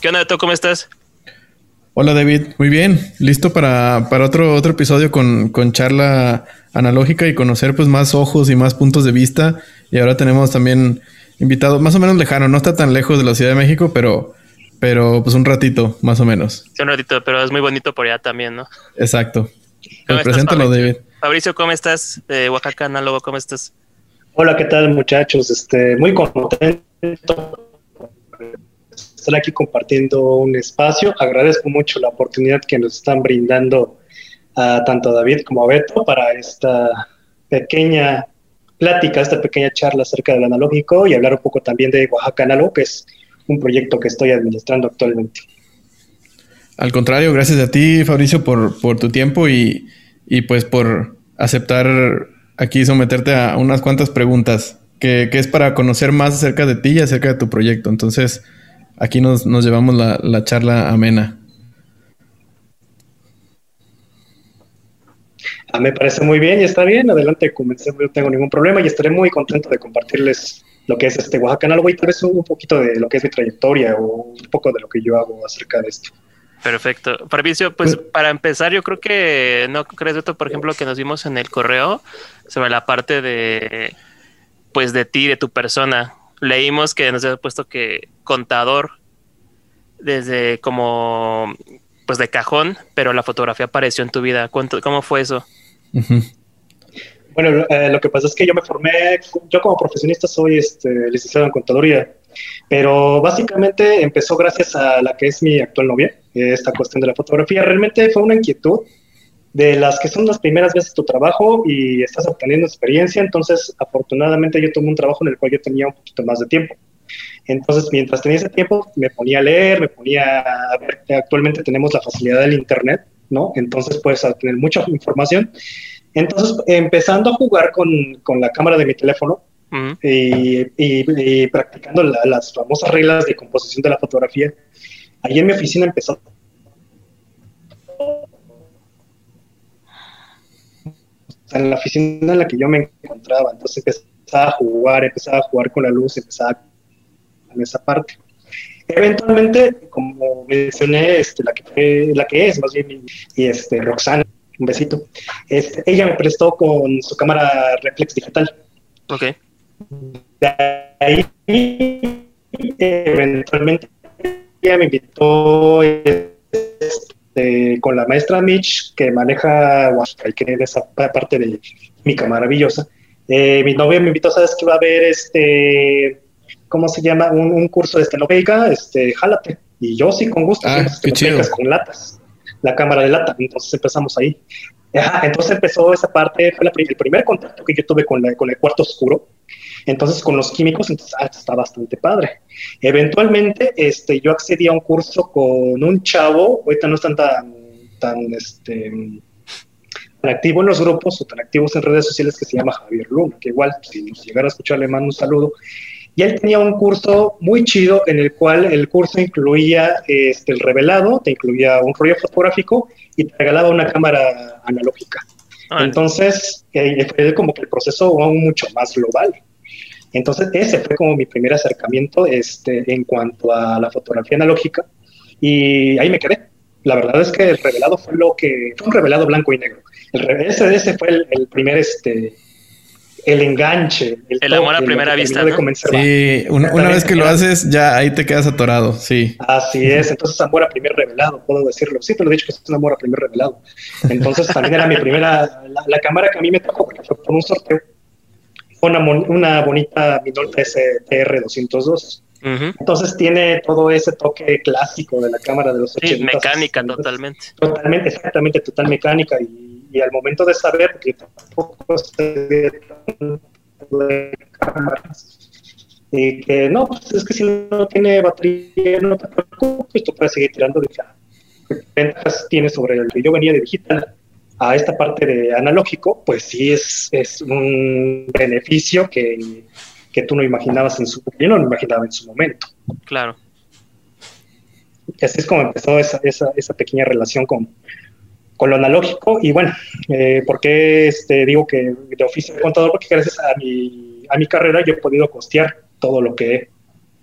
¿Qué onda, Beto? ¿Cómo estás? Hola David, muy bien, listo para, para otro, otro episodio con, con, charla analógica y conocer pues más ojos y más puntos de vista. Y ahora tenemos también invitados más o menos lejano, no está tan lejos de la Ciudad de México, pero, pero pues un ratito, más o menos. Sí, un ratito, pero es muy bonito por allá también, ¿no? Exacto. Pues preséntalo, David. Fabricio, ¿cómo estás? De Oaxaca, Análogo, ¿cómo estás? Hola, ¿qué tal muchachos? Este, muy contento estar aquí compartiendo un espacio. Agradezco mucho la oportunidad que nos están brindando a tanto a David como a Beto para esta pequeña plática, esta pequeña charla acerca del analógico y hablar un poco también de Oaxaca Análogo, que es un proyecto que estoy administrando actualmente. Al contrario, gracias a ti, Fabricio, por, por tu tiempo y, y, pues por aceptar aquí someterte a unas cuantas preguntas, que, que, es para conocer más acerca de ti y acerca de tu proyecto. Entonces, aquí nos, nos llevamos la, la, charla amena. Ah, me parece muy bien y está bien. Adelante, comencemos, no tengo ningún problema y estaré muy contento de compartirles lo que es este Oaxaca Análogo y tal vez un poquito de lo que es mi trayectoria o un poco de lo que yo hago acerca de esto. Perfecto. Fabricio, pues para empezar, yo creo que no crees esto, por ejemplo, que nos vimos en el correo sobre la parte de pues de ti, de tu persona leímos que nos había puesto que contador desde como pues de cajón, pero la fotografía apareció en tu vida. ¿Cómo fue eso? Bueno, eh, lo que pasa es que yo me formé, yo como profesionista soy este, licenciado en contaduría, pero básicamente empezó gracias a la que es mi actual novia, esta cuestión de la fotografía. Realmente fue una inquietud de las que son las primeras veces tu trabajo y estás obteniendo experiencia, entonces afortunadamente yo tomé un trabajo en el cual yo tenía un poquito más de tiempo. Entonces, mientras tenía ese tiempo, me ponía a leer, me ponía a ver, actualmente tenemos la facilidad del Internet, ¿no? Entonces puedes tener mucha información. Entonces, empezando a jugar con, con la cámara de mi teléfono y, y, practicando las famosas reglas de composición de la fotografía, ahí en mi oficina empezó en la oficina en la que yo me encontraba. Entonces empezaba a jugar, empezaba a jugar con la luz, empezaba en esa parte. Eventualmente, como mencioné, este, la, que la que es más bien, y este, Roxana, un besito, este, ella me prestó con su cámara reflex digital. Ok. De ahí, eventualmente, ella me invitó con la maestra Mitch, que maneja y que es esa parte de Mica maravillosa. Eh, mi novia me invitó, ¿sabes que va a haber este, ¿cómo se llama? Un, curso de estenopeica, este, jálate. Y yo sí, con gusto, ah, con latas, la cámara de lata. Entonces empezamos ahí. entonces empezó esa parte, fue el primer contacto que yo tuve con, la, con el cuarto oscuro. Entonces, con los químicos, entonces, ah, está bastante padre. Eventualmente, este, yo accedí a un curso con un chavo, ahorita no están tan, tan, este, tan activo en los grupos o tan activos en redes sociales que se llama Javier Luna, que igual, si nos llegara a escuchar, le mando un saludo. Y él tenía un curso muy chido en el cual el curso incluía este, el revelado, te incluía un rollo fotográfico y te regalaba una cámara analógica. Entonces, eh, fue como que el proceso aún mucho más global. Entonces, ese fue como mi primer acercamiento este, en cuanto a la fotografía analógica y ahí me quedé. La verdad es que el revelado fue lo que fue un revelado blanco y negro. El, ese, ese fue el, primer este el enganche, el, amor a primera vista. ¿no? Sí, una, vez que lo haces, ya ahí te quedas atorado, sí. Así es, entonces amor a primer revelado, puedo decirlo. Sí, te lo he dicho que es un amor a primer revelado. Entonces también era mi primera, la, cámara que a mí me tocó, porque fue por un sorteo, una, una bonita Minolta STR202. Entonces tiene todo ese toque clásico de la cámara de los 80. Sí, mecánica totalmente. Totalmente, exactamente, total mecánica. Y, y, al momento de saber, porque tampoco se de cámaras, y que no, pues es que si no tiene batería, no te preocupes, tú puedes seguir tirando de ¿Qué ventajas tiene sobre el que yo venía de digital? A esta parte de analógico, pues sí es, es un beneficio que, que, tú no imaginabas en su, yo no lo imaginaba en su momento. Claro. Y así es como empezó esa, esa, esa pequeña relación con, con, lo analógico. Y bueno, eh, ¿por qué este, digo que de oficio de contador? Porque gracias a mi, a mi carrera yo he podido costear todo lo que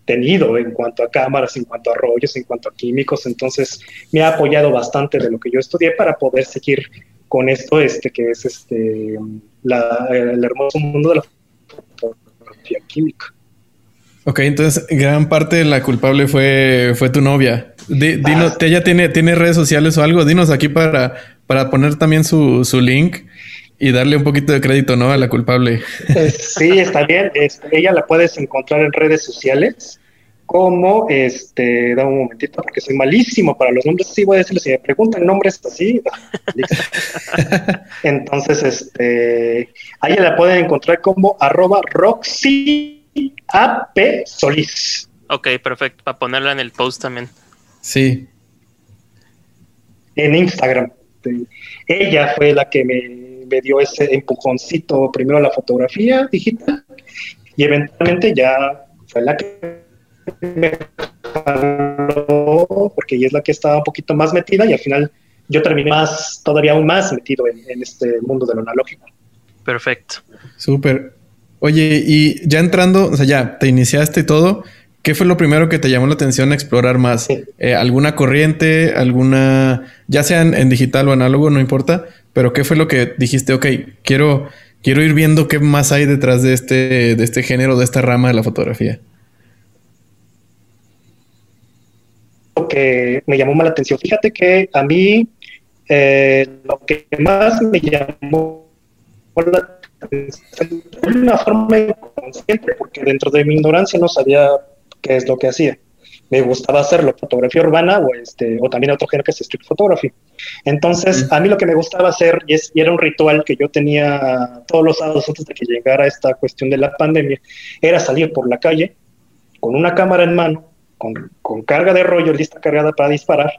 tenido en cuanto a cámaras, en cuanto a rollos, en cuanto a químicos. Entonces me ha apoyado bastante de lo que yo estudié para poder seguir con esto, este que es este el hermoso mundo de la fotografía química. Ok, entonces gran parte de la culpable fue, fue tu novia. dinos, ah. ¿ella tiene, tiene redes sociales o algo? Dinos aquí para, para poner también su, su link y darle un poquito de crédito, ¿no? A la culpable. Eh, sí, está bien. Ella la puedes encontrar en redes sociales como, este, da un momentito porque soy malísimo para los nombres. Sí, voy a decirles, si me preguntan nombres así, entonces, este, a ella la pueden encontrar como arroba Roxy AP Solís. Ok, perfecto, para ponerla en el post también. Sí. En Instagram. Ella fue la que me, dio ese empujoncito primero a la fotografía digital y eventualmente ya fue la que me porque ella es la que estaba un poquito más metida y al final yo terminé más, todavía aún más metido en, este mundo de lo analógico. Perfecto. Súper. Oye, y ya entrando, o sea, ya te iniciaste y todo, ¿qué fue lo primero que te llamó la atención a explorar más? Eh, ¿Alguna corriente, alguna, ya sea en, digital o análogo, no importa, pero qué fue lo que dijiste, ok, quiero, quiero ir viendo qué más hay detrás de este, de este género, de esta rama de la fotografía? Que me llamó más la atención, fíjate que a mí eh, lo que más me llamó la de una forma inconsciente, porque dentro de mi ignorancia no sabía qué es lo que hacía. Me gustaba hacerlo, fotografía urbana o, este, o también otro género que es street photography. Entonces, a mí lo que me gustaba hacer, y, es, y era un ritual que yo tenía todos los sábados antes de que llegara esta cuestión de la pandemia, era salir por la calle con una cámara en mano, con, con carga de rollo lista cargada para disparar,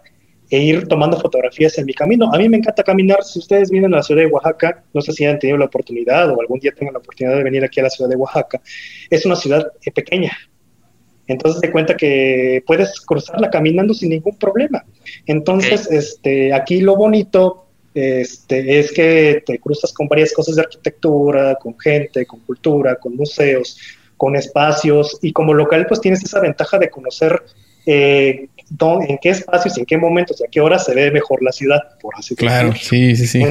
e ir tomando fotografías en mi camino. A mí me encanta caminar. Si ustedes vienen a la ciudad de Oaxaca, no sé si han tenido la oportunidad o algún día tengan la oportunidad de venir aquí a la ciudad de Oaxaca, es una ciudad eh, pequeña. Entonces te cuenta que puedes cruzarla caminando sin ningún problema. Entonces, este, aquí lo bonito este, es que te cruzas con varias cosas de arquitectura, con gente, con cultura, con museos, con espacios y como local pues tienes esa ventaja de conocer eh, en qué espacios y en qué momentos y a qué horas se ve mejor la ciudad, por así decirlo. Claro, sí, sí, sí.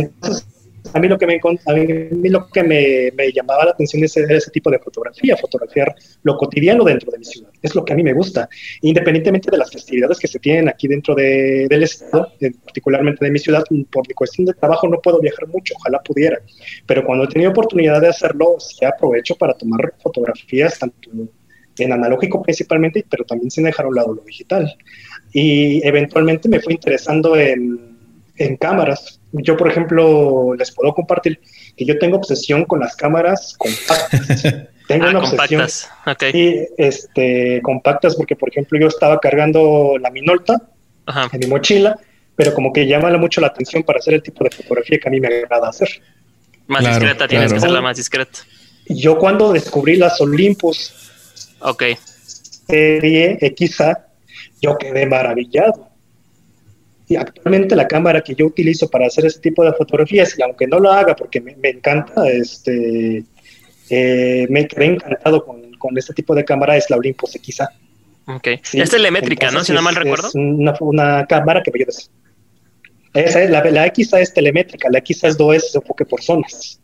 A mí lo que me, a mí lo que me, me llamaba la atención es ese, tipo de fotografía, fotografiar lo cotidiano dentro de mi ciudad. Es lo que a mí me gusta, independientemente de las festividades que se tienen aquí dentro de, del estado, particularmente de mi ciudad, por mi cuestión de trabajo no puedo viajar mucho, ojalá pudiera, pero cuando he tenido oportunidad de hacerlo, sí aprovecho para tomar fotografías tanto en analógico principalmente, pero también sin dejar a un lado lo digital. Y eventualmente me fui interesando en, en cámaras. Yo, por ejemplo, les puedo compartir que yo tengo obsesión con las cámaras compactas. tengo ah, una obsesión. Compactas. Okay. este, compactas, porque, por ejemplo, yo estaba cargando la Minolta en mi mochila, pero como que llama mucho la atención para hacer el tipo de fotografía que a mí me agrada hacer. Más discreta, tienes que ser la más discreta. Yo cuando descubrí las Olympus Ok. Serie XA, yo quedé maravillado. Y actualmente la cámara que yo utilizo para hacer ese tipo de fotografías, y aunque no lo haga porque me, encanta, este, eh, me quedé encantado con, con, este tipo de cámara, es la Olympus XA. Ok. es telemétrica, ¿no? Si no mal recuerdo. Es una, una cámara que me ayuda. Esa es, la, la XA es telemétrica, la XA es 2 es enfoque por zonas.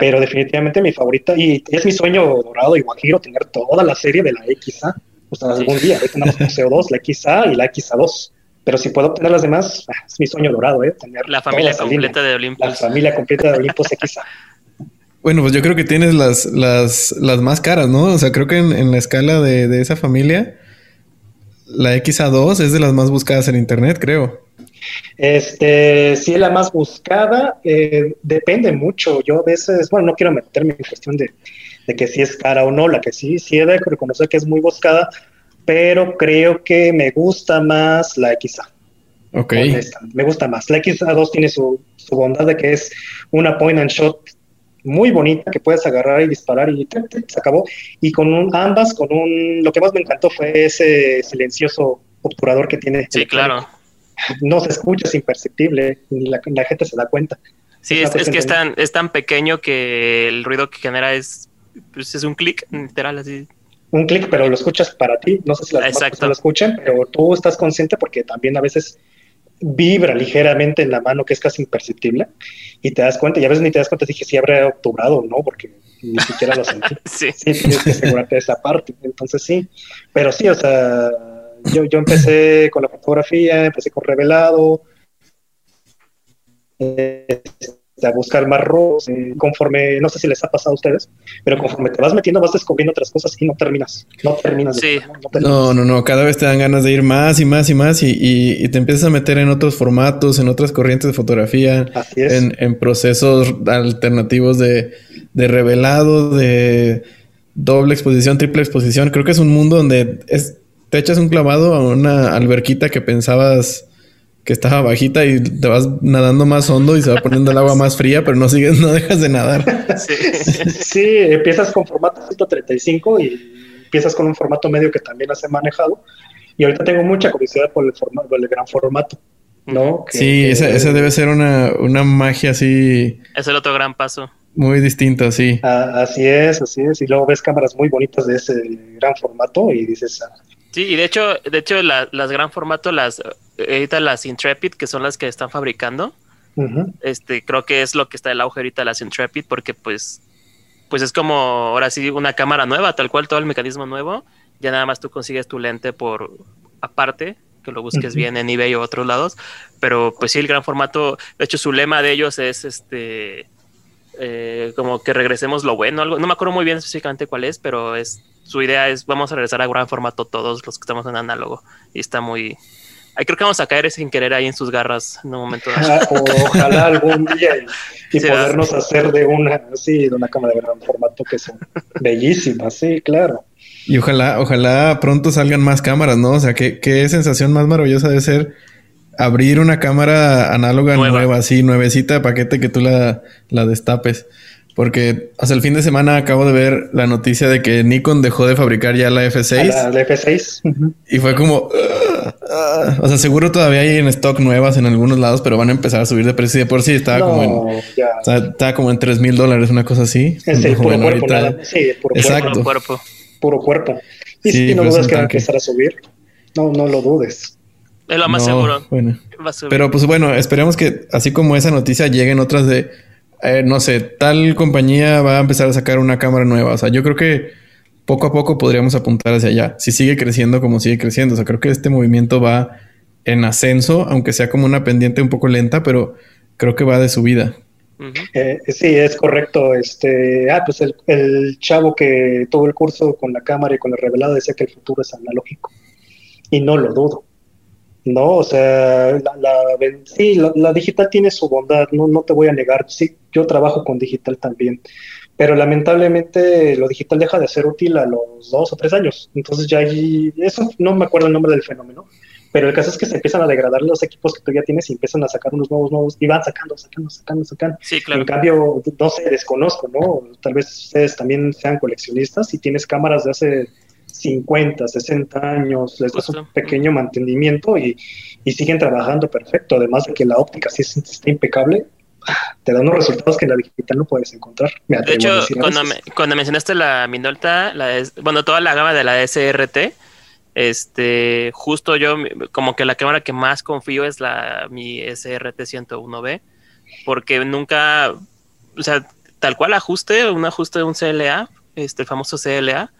Pero definitivamente mi favorita, y es mi sueño dorado y guajiro tener toda la serie de la XA. O sea, algún día, ahorita tenemos la CO2, la XA y la XA2. Pero si puedo obtener las demás, ah, es mi sueño dorado, ¿eh? Tener la familia completa de Olympus. La familia completa de Olympus XA. Bueno, pues yo creo que tienes las, las, las más caras, ¿no? O sea, creo que en, en la escala de, de, esa familia, la XA2 es de las más buscadas en Internet, creo. Este, si es la más buscada, eh, depende mucho. Yo a veces, bueno, no quiero meterme en cuestión de, que si es cara o no, la que sí, sí he de reconocer que es muy buscada, pero creo que me gusta más la XA. Ok. me gusta más. La XA2 tiene su, su, bondad de que es una point and shot muy bonita que puedes agarrar y disparar y se acabó. Y con un, ambas, con un, lo que más me encantó fue ese silencioso obturador que tiene. Sí, claro no se escucha, es imperceptible, ni la, gente se da cuenta. Sí, es, que es tan, es tan pequeño que el ruido que genera es, pues, es un clic, literal, así. Un clic, pero lo escuchas para ti. No sé si las demás personas lo escuchan, pero tú estás consciente porque también a veces vibra ligeramente en la mano, que es casi imperceptible, y te das cuenta, y a veces ni te das cuenta, dije, si habrá obturado o no, porque ni siquiera lo sentí. sí. sí, tienes que asegurarte de esa parte. Entonces sí, pero sí, o sea, yo, yo empecé con la fotografía, empecé con revelado, eh, a buscar más roles, eh, conforme, no sé si les ha pasado a ustedes, pero conforme te vas metiendo vas descubriendo otras cosas y no terminas, no terminas. Sí. no, no, no, cada vez te dan ganas de ir más y más y más y, y, te empiezas a meter en otros formatos, en otras corrientes de fotografía, en, en, procesos alternativos de, de revelado, de doble exposición, triple exposición. Creo que es un mundo donde es, te echas un clavado a una alberquita que pensabas que estaba bajita y te vas nadando más hondo y se va poniendo el agua más fría, pero no sigues, no dejas de nadar. Sí, sí empiezas con formato 135 y empiezas con un formato medio que también has manejado. Y ahorita tengo mucha curiosidad por el formato, el gran formato. ¿no? sí, esa, debe ser una, una magia así. Es el otro gran paso. Muy distinto, sí. así es, así es. Y luego ves cámaras muy bonitas de ese gran formato y dices, ah, Sí, y de hecho, de hecho las gran formato, las ahorita las Intrepid, que son las que están fabricando, este, creo que es lo que está el auge ahorita las Intrepid, porque pues, pues es como ahora sí una cámara nueva, tal cual todo el mecanismo nuevo, ya nada más tú consigues tu lente por aparte, que lo busques bien en eBay o otros lados, pero pues sí, el gran formato, de hecho su lema de ellos es este, eh, como que regresemos lo bueno, algo, no me acuerdo muy bien específicamente cuál es, pero es su idea es vamos a regresar a gran formato todos los que estamos en análogo y está muy Ahí creo que vamos a caer sin querer ahí en sus garras en un momento. ojalá algún día y, podernos hacer de una así, de una cámara de gran formato que son bellísimas, sí, claro. Y ojalá, ojalá pronto salgan más cámaras, ¿no? O sea, qué, qué sensación más maravillosa de ser abrir una cámara análoga nueva, así, nuevecita de paquete que tú la, la destapes. Porque hasta el fin de semana acabo de ver la noticia de que Nikon dejó de fabricar ya la F6. La, F6. Y fue como... Ah, ah". o sea, seguro todavía hay en stock nuevas en algunos lados, pero van a empezar a subir de precio. Y de por sí estaba como en... estaba como en 3 mil dólares, una cosa así. Es el puro cuerpo, Sí, puro Exacto. cuerpo. Puro cuerpo. Y si no dudas que va a empezar a subir, no, no lo dudes. Es lo más seguro. Bueno. Pero pues bueno, esperemos que así como esa noticia lleguen otras de eh, no sé, tal compañía va a empezar a sacar una cámara nueva. O sea, yo creo que poco a poco podríamos apuntar hacia allá. Si sigue creciendo como sigue creciendo. O sea, creo que este movimiento va en ascenso, aunque sea como una pendiente un poco lenta, pero creo que va de subida. Eh, sí, es correcto. Este, ah, pues el, el, chavo que tuvo el curso con la cámara y con el revelado decía que el futuro es analógico. Y no lo dudo. No, o sea, la, la sí, la, digital tiene su bondad, no, no te voy a negar. Sí, yo trabajo con digital también, pero lamentablemente lo digital deja de ser útil a los dos o tres años. Entonces ya hay, eso no me acuerdo el nombre del fenómeno, pero el caso es que se empiezan a degradar los equipos que tú ya tienes y empiezan a sacar unos nuevos, nuevos, y van sacando, sacando, sacando, sacando. Sí, claro. En cambio, no sé, desconozco, ¿no? Tal vez ustedes también sean coleccionistas y tienes cámaras de hace 50, 60 años, les das un pequeño mantenimiento y, siguen trabajando perfecto. Además de que la óptica sí está impecable, te da unos resultados que en la digital no puedes encontrar. de hecho, cuando, mencionaste la Minolta, la bueno, toda la gama de la SRT, este, justo yo, como que la cámara que más confío es la mi SRT 101B, porque nunca, o sea, tal cual ajuste, un ajuste de un CLA, este, el famoso CLA,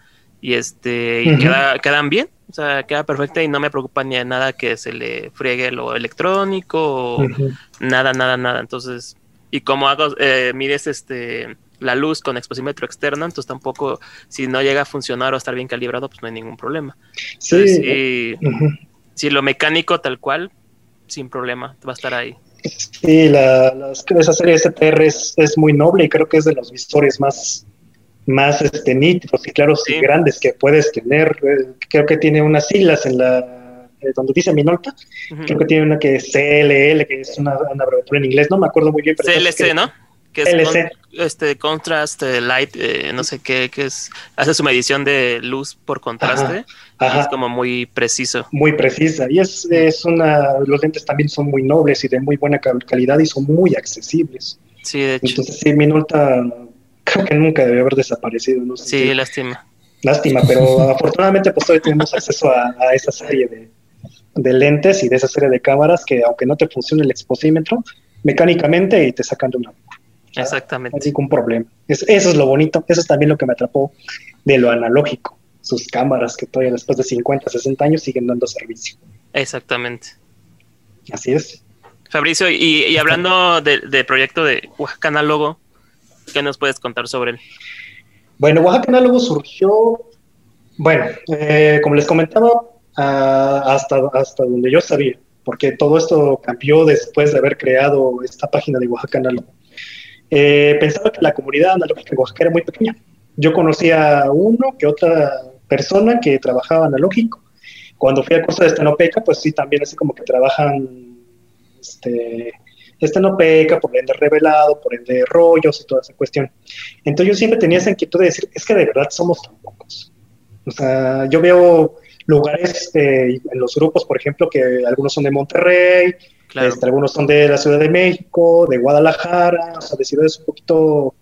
y este y quedan bien, o sea, queda perfecta y no me preocupa ni nada que se le friegue lo electrónico, o nada, nada, nada. Entonces, y como hago, eh, mides este la luz con exposímetro externo, entonces tampoco, si no llega a funcionar o estar bien calibrado, pues no hay ningún problema. Sí. si, lo mecánico tal cual, sin problema, va a estar ahí. Sí, la, esa serie STR es, es, muy noble y creo que es de los visores más, más este, nítidos y claros y grandes que puedes tener. Eh, creo que tiene unas siglas en la eh, donde dice Minolta. Creo que tiene una que es CLL, que es una, abreviatura en inglés, no me acuerdo muy bien. Pero CLC, ¿no? Que es este Contrast eh, Light, no sé qué, que es, hace su medición de luz por contraste. es como muy preciso. Muy precisa. Y es, es una, los lentes también son muy nobles y de muy buena calidad y son muy accesibles. Sí, de hecho. Entonces, sí, Minolta creo que nunca debe haber desaparecido. ¿no? Sí, lástima. Lástima, pero afortunadamente pues todavía tenemos acceso a, esa serie de, de, lentes y de esa serie de cámaras que aunque no te funcione el exposímetro, mecánicamente y te sacan de una... Exactamente. No hay ningún problema. eso es lo bonito, eso es también lo que me atrapó de lo analógico. Sus cámaras que todavía después de 50, 60 años siguen dando servicio. Exactamente. Así es. Fabricio, y, hablando del proyecto de Oaxaca Análogo, ¿qué nos puedes contar sobre él? Bueno, Oaxaca Análogo surgió, bueno, eh, como les comentaba, ah, hasta, hasta donde yo sabía, porque todo esto cambió después de haber creado esta página de Oaxaca Análogo. Eh, pensaba que la comunidad analógica de Oaxaca era muy pequeña. Yo conocía a uno que otra persona que trabajaba analógico. Cuando fui a curso de Estenopeca, pues sí, también así como que trabajan este, este no peca, por ende revelado, por ende rollos y toda esa cuestión. Entonces yo siempre tenía esa inquietud de decir, es que de verdad somos tan pocos. O sea, yo veo lugares eh, en los grupos, por ejemplo, que algunos son de Monterrey, este, algunos son de la Ciudad de México, de Guadalajara, o sea, de ciudades un poquito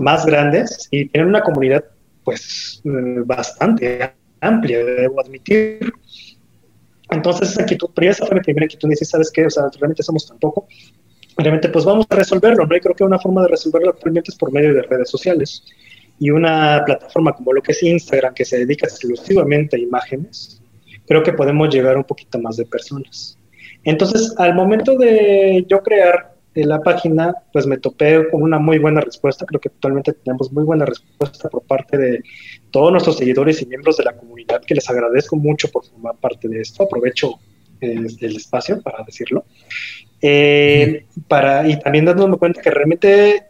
más grandes y tienen una comunidad pues eh, bastante amplia, debo admitir. Entonces, esa inquietud, pero esa fue mi primera inquietud, y ¿sabes qué? O sea, realmente somos tan poco, realmente pues vamos a resolverlo, ¿no? Y creo que una forma de resolverlo actualmente es por medio de redes sociales. Y una plataforma como lo que es Instagram, que se dedica exclusivamente a imágenes, creo que podemos llegar un poquito más de personas. Entonces, al momento de yo crear la página, pues me topé con una muy buena respuesta. Creo que actualmente tenemos muy buena respuesta por parte de todos nuestros seguidores y miembros de la comunidad, que les agradezco mucho por formar parte de esto. Aprovecho eh, el espacio para decirlo. Eh, para, y también dándome cuenta que realmente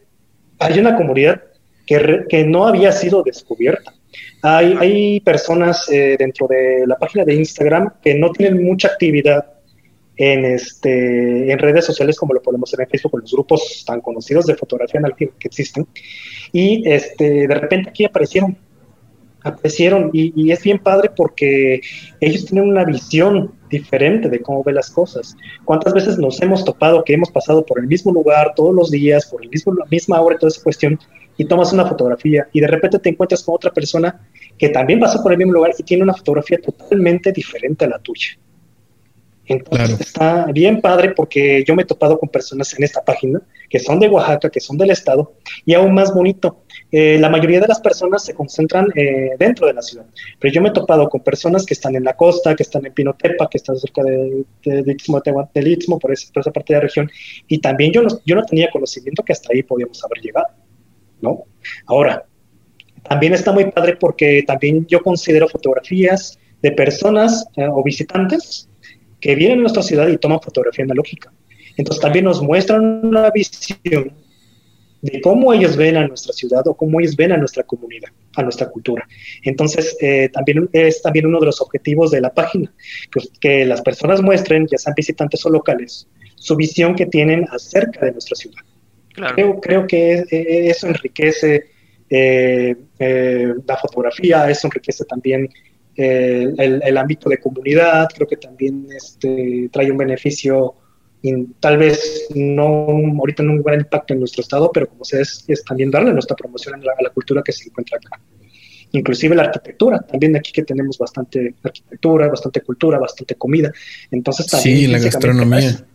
hay una comunidad que, que no había sido descubierta. Hay, hay personas eh, dentro de la página de Instagram que no tienen mucha actividad en, este, en redes sociales como lo podemos ver en Facebook, con los grupos tan conocidos de fotografía analógica que existen. Y este, de repente aquí aparecieron, aparecieron y, y, es bien padre porque ellos tienen una visión diferente de cómo ve las cosas. ¿Cuántas veces nos hemos topado que hemos pasado por el mismo lugar todos los días, por el mismo, la misma hora y toda esa cuestión, y tomas una fotografía y de repente te encuentras con otra persona que también pasó por el mismo lugar y tiene una fotografía totalmente diferente a la tuya? Entonces está bien padre porque yo me he topado con personas en esta página que son de Oaxaca, que son del estado, y aún más bonito, eh, la mayoría de las personas se concentran eh, dentro de la ciudad, pero yo me he topado con personas que están en la costa, que están en Pinotepa, que están cerca de, de, de Istmo, del Istmo, por, esa, parte de la región, y también yo no, yo no tenía conocimiento que hasta ahí podíamos haber llegado, ¿no? Ahora, también está muy padre porque también yo considero fotografías de personas eh, o visitantes que vienen a nuestra ciudad y toman fotografía analógica. Entonces también nos muestran una visión de cómo ellos ven a nuestra ciudad o cómo ellos ven a nuestra comunidad, a nuestra cultura. Entonces, eh, también es también uno de los objetivos de la página, que, las personas muestren, ya sean visitantes o locales, su visión que tienen acerca de nuestra ciudad. Creo, creo que e, eso enriquece eh, eh, la fotografía, eso enriquece también el, ámbito de comunidad, creo que también este, trae un beneficio, tal vez no ahorita no un gran impacto en nuestro estado, pero como se es, es también darle nuestra promoción a la, cultura que se encuentra acá. Inclusive la arquitectura, también aquí que tenemos bastante arquitectura, bastante cultura, bastante comida. Entonces también... Sí, la gastronomía.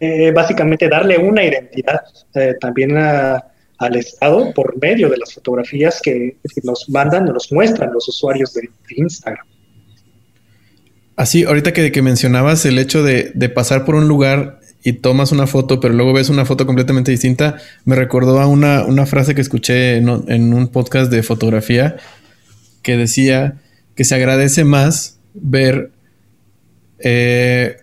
Eh, básicamente darle una identidad eh, también a al Estado por medio de las fotografías que, nos mandan, nos muestran los usuarios de, Instagram. Así, ahorita que, que mencionabas el hecho de, pasar por un lugar y tomas una foto, pero luego ves una foto completamente distinta, me recordó a una, frase que escuché en, un podcast de fotografía que decía que se agradece más ver eh,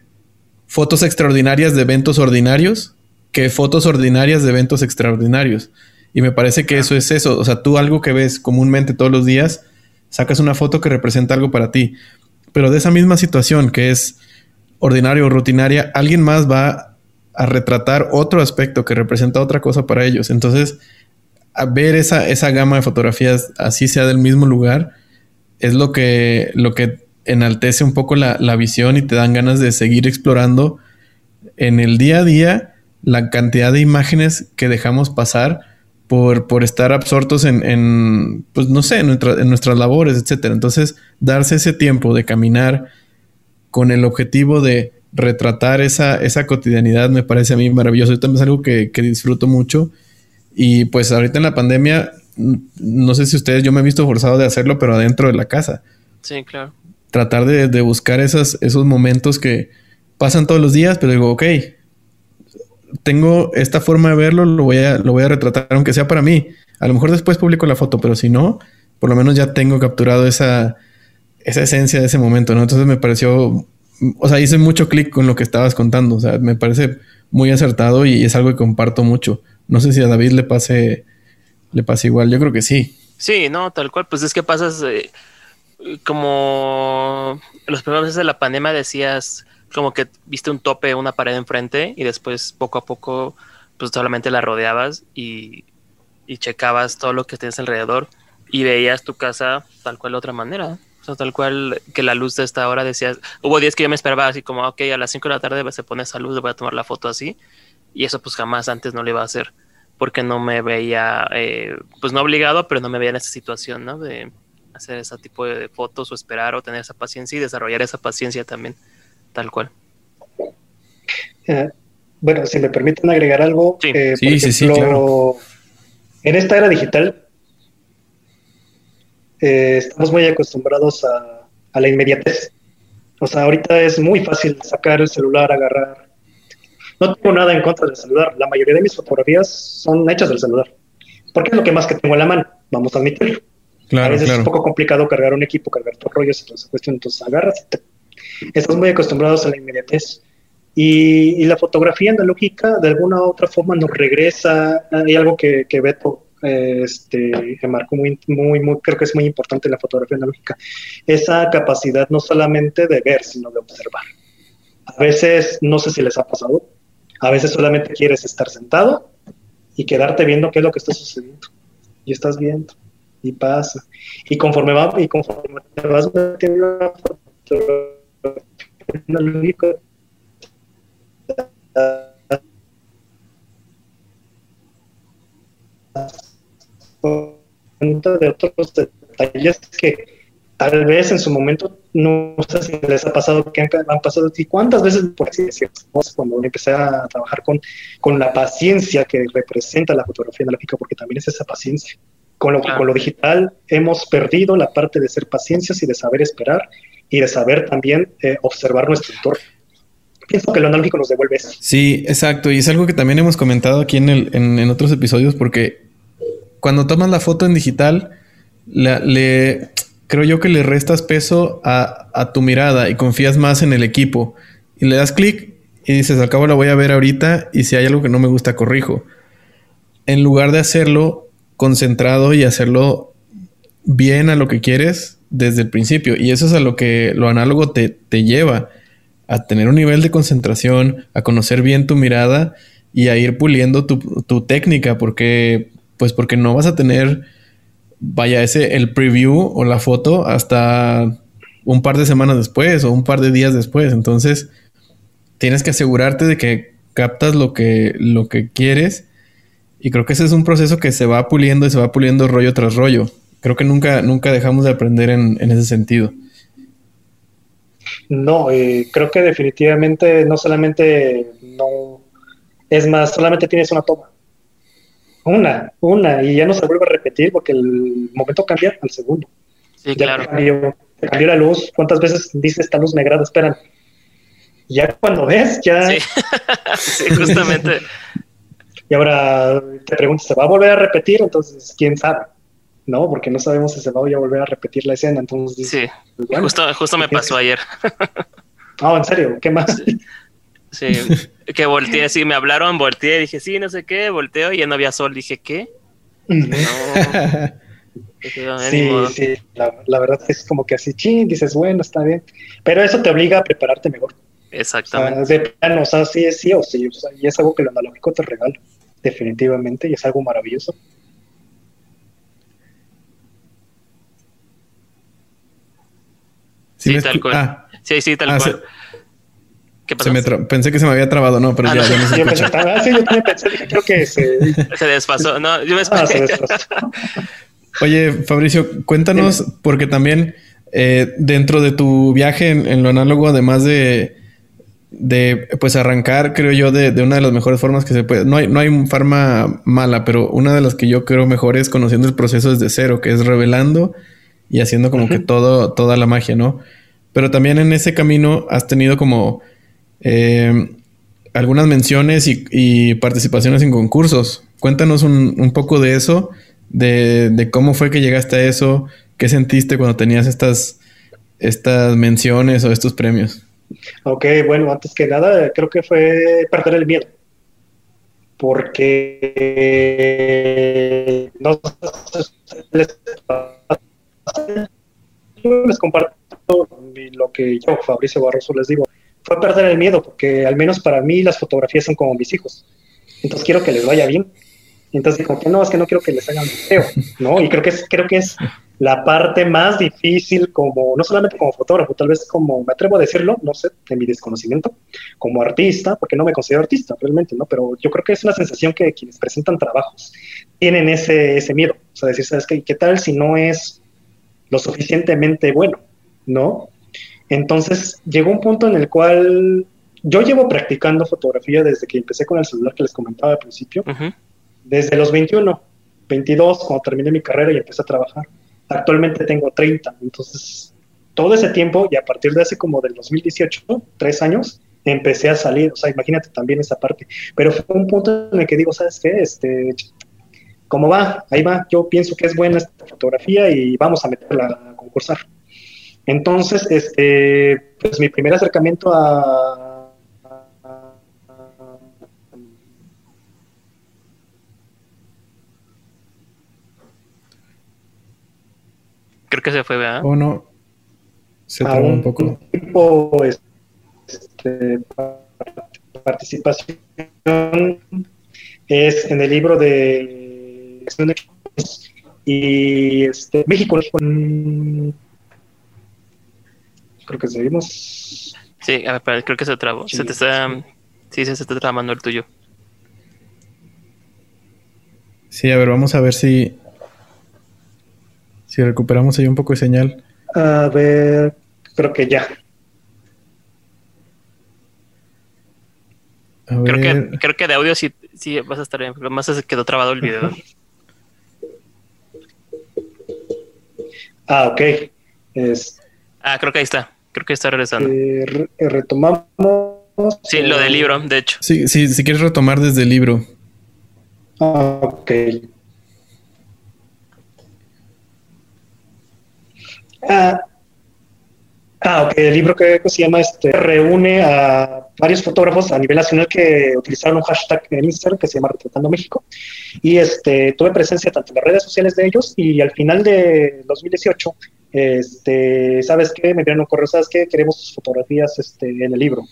fotos extraordinarias de eventos ordinarios que fotos ordinarias de eventos extraordinarios. Y me parece que eso es eso. O sea, tú algo que ves comúnmente todos los días, sacas una foto que representa algo para ti. Pero de esa misma situación que es ordinario o rutinaria, alguien más va a retratar otro aspecto que representa otra cosa para ellos. Entonces, a ver esa, esa gama de fotografías, así sea del mismo lugar, es lo que, lo que enaltece un poco la, la visión y te dan ganas de seguir explorando en el día a día la cantidad de imágenes que dejamos pasar por, por estar absortos en, en, pues no sé, en, en nuestras labores, etcétera. Entonces, darse ese tiempo de caminar con el objetivo de retratar esa, esa cotidianidad me parece a mí maravilloso. Yo también es algo que, que disfruto mucho. Y pues ahorita en la pandemia, no sé si ustedes, yo me he visto forzado de hacerlo, pero adentro de la casa. Sí, claro. Tratar de, de buscar esas, esos momentos que pasan todos los días, pero digo, ok, tengo esta forma de verlo, lo voy a, lo voy a retratar, aunque sea para mí. A lo mejor después publico la foto, pero si no, por lo menos ya tengo capturado esa, esa esencia de ese momento, ¿no? Entonces me pareció, o sea, hice mucho clic con lo que estabas contando, o sea, me parece muy acertado y es algo que comparto mucho. No sé si a David le pase, le pase igual, yo creo que sí. Sí, no, tal cual, pues es que pasas eh, como los primeros de la pandemia decías, como que viste un tope, una pared enfrente y después poco a poco pues solamente la rodeabas y, y checabas todo lo que tienes alrededor y veías tu casa tal cual de otra manera. O sea, tal cual que la luz de esta hora decías, hubo días que yo me esperaba así como, ok, a las 5 de la tarde se pone esa luz, voy a tomar la foto así. Y eso pues jamás antes no le iba a hacer porque no me veía, eh, pues no obligado, pero no me veía en esa situación, ¿no? De hacer ese tipo de fotos o esperar o tener esa paciencia y desarrollar esa paciencia también tal cual. Eh, bueno, si me permiten agregar algo, Sí. eh, Sí, por sí, sí, ejemplo, claro. en esta era digital eh, estamos muy acostumbrados a, a la inmediatez. O sea, ahorita es muy fácil sacar el celular, agarrar. No tengo nada en contra del celular. La mayoría de mis fotografías son hechas del celular. Porque es lo que más que tengo en la mano. Vamos a admitirlo. a Claro, veces es un poco complicado cargar un equipo, cargar tus rollos y toda esa cuestión. Entonces agarras y te... Estamos muy acostumbrados a la inmediatez. Y, y la fotografía analógica de alguna u otra forma nos regresa. Hay algo que, que Beto eh, este, marcó muy, muy, muy, creo que es muy importante en la fotografía analógica. Esa capacidad no solamente de ver, sino de observar. A veces, no sé si les ha pasado, a veces solamente quieres estar sentado y quedarte viendo qué es lo que está sucediendo. Y estás viendo y pasa. Y conforme va, y conforme te vas metiendo en la fotografía de otros detalles que tal vez en su momento no sé si les ha pasado que han, han pasado y cuántas veces por así cuando empecé a trabajar con, con la paciencia que representa la fotografía analógica porque también es esa paciencia con lo, Claro. con lo digital hemos perdido la parte de ser paciencias y de saber esperar y de saber también eh, observar nuestro entorno pienso que lo analógico nos devuelve eso Sí, exacto. Y es algo que también hemos comentado aquí en, el, en, en otros episodios porque cuando tomas la foto en digital, la- le, creo yo que le restas peso a, a tu mirada y confías más en el equipo. Y le das clic y dices, al cabo la voy a ver ahorita y si hay algo que no me gusta, corrijo. En lugar de hacerlo concentrado y hacerlo bien a lo que quieres desde el principio. Y eso es a lo que lo análogo te, te lleva a tener un nivel de concentración, a conocer bien tu mirada y a ir puliendo tu, tu técnica, porque, pues porque no vas a tener, vaya, ese, el preview o la foto hasta un par de semanas después o un par de días después. Entonces, tienes que asegurarte de que captas lo que, lo que quieres. Y creo que ese es un proceso que se va puliendo y se va puliendo rollo tras rollo. Creo que nunca, nunca dejamos de aprender en, en ese sentido. No, eh, creo que definitivamente no solamente no, es más, solamente tienes una toma. Una, una, y ya no se vuelve a repetir porque el momento cambia al segundo. Sí, Ya claro. cambió, cambió la luz. ¿Cuántas veces dices esta luz me agrada? Esperan. Ya cuando ves, ya, Sí. Sí, justamente. y ahora te preguntas, ¿se va a volver a repetir? Entonces, ¿quién sabe? No, porque no sabemos si se va a volver a repetir la escena. Entonces, Sí, pues, bueno. justo, justo me pasó ayer. Ah, en serio, ¿qué más? Sí, que volteé así, me hablaron, volteé, dije, sí, no sé qué, volteo y ya no había sol. Dije, ¿qué? No. "No, Sí, modo". sí, la, la verdad es como que así, chin, dices, bueno, está bien. Pero eso te obliga a prepararte mejor. O sea, Exactamente. de plano, o sea, sí es sí o sí. O sea, y es algo que lo analógico te regala, definitivamente, y es algo maravilloso. Sí, Sí, me tal cual. Ah, Sí, sí, tal ah, cual. ¿Qué pasó? pensé que se me había trabado, no, pero ah, ya, no. se yo pensé, ah, sí, yo también pensé, creo que se... se desfasó, no, yo me ah, se desfasó. Oye, Fabricio, cuéntanos, porque también eh, dentro de tu viaje en, lo análogo, además de, de pues arrancar, creo yo, de, una de las mejores formas que se puede. No hay, no hay un farma mala, pero una de las que yo creo mejor es conociendo el proceso desde cero, que es revelando y haciendo como que todo, toda la magia, ¿no? Pero también en ese camino has tenido como eh, algunas menciones y, participaciones en concursos. Cuéntanos un, poco de eso, de, cómo fue que llegaste a eso, qué sentiste cuando tenías estas, estas menciones o estos premios. Ok, bueno, antes que nada, creo que fue perder el miedo. Porque no les, les comparto lo que yo, Fabricio Barroso, les digo fue perder el miedo, porque al menos para mí las fotografías son como mis hijos. Entonces quiero que les vaya bien. Entonces como que no, es que no quiero que les hagan feo, ¿no? Y creo que es, creo que es la parte más difícil como, no solamente como fotógrafo, tal vez como, me atrevo a decirlo, no sé, de mi desconocimiento, como artista, porque no me considero artista realmente, ¿no? Pero yo creo que es una sensación que quienes presentan trabajos tienen ese, ese miedo, o sea, decir, ¿sabes qué? ¿Qué tal si no es lo suficientemente bueno, ¿no? Entonces llegó un punto en el cual yo llevo practicando fotografía desde que empecé con el celular que les comentaba al principio, desde los 21, 22, cuando terminé mi carrera y empecé a trabajar. Actualmente tengo 30, entonces todo ese tiempo y a partir de hace como del 2018, tres años, empecé a salir, o sea, imagínate también esa parte, pero fue un punto en el que digo, ¿sabes qué? Este, ¿cómo va? Ahí va, yo pienso que es buena esta fotografía y vamos a meterla a concursar. Entonces, este, pues mi primer acercamiento a, Creo que se fue, ¿verdad? O no. Se trabó un, poco. Tipo, este, participación es en el libro de y este México Creo que seguimos. Sí, a ver, creo que se trabó. se te está. Sí, se está trabando el tuyo. Sí, a ver, vamos a ver si. Si recuperamos ahí un poco de señal. A ver, creo que ya. Creo, que, creo que de audio sí, sí vas a estar bien, pero más se quedó trabado el video. ah, ok. Es... Ah, creo que ahí está. Creo que está regresando. Eh, eh, retomamos. Sí, lo del libro, de hecho. Sí, sí, si quieres retomar desde el libro. Ah, ok. Ah, ah, ok. El libro que se llama este reúne a varios fotógrafos a nivel nacional que utilizaron un hashtag en Instagram que se llama Retratando México. Y este tuve presencia tanto en las redes sociales de ellos y al final de 2018 este, ¿sabes qué? Me enviaron un correo, ¿sabes qué? Queremos tus fotografías este, en el libro.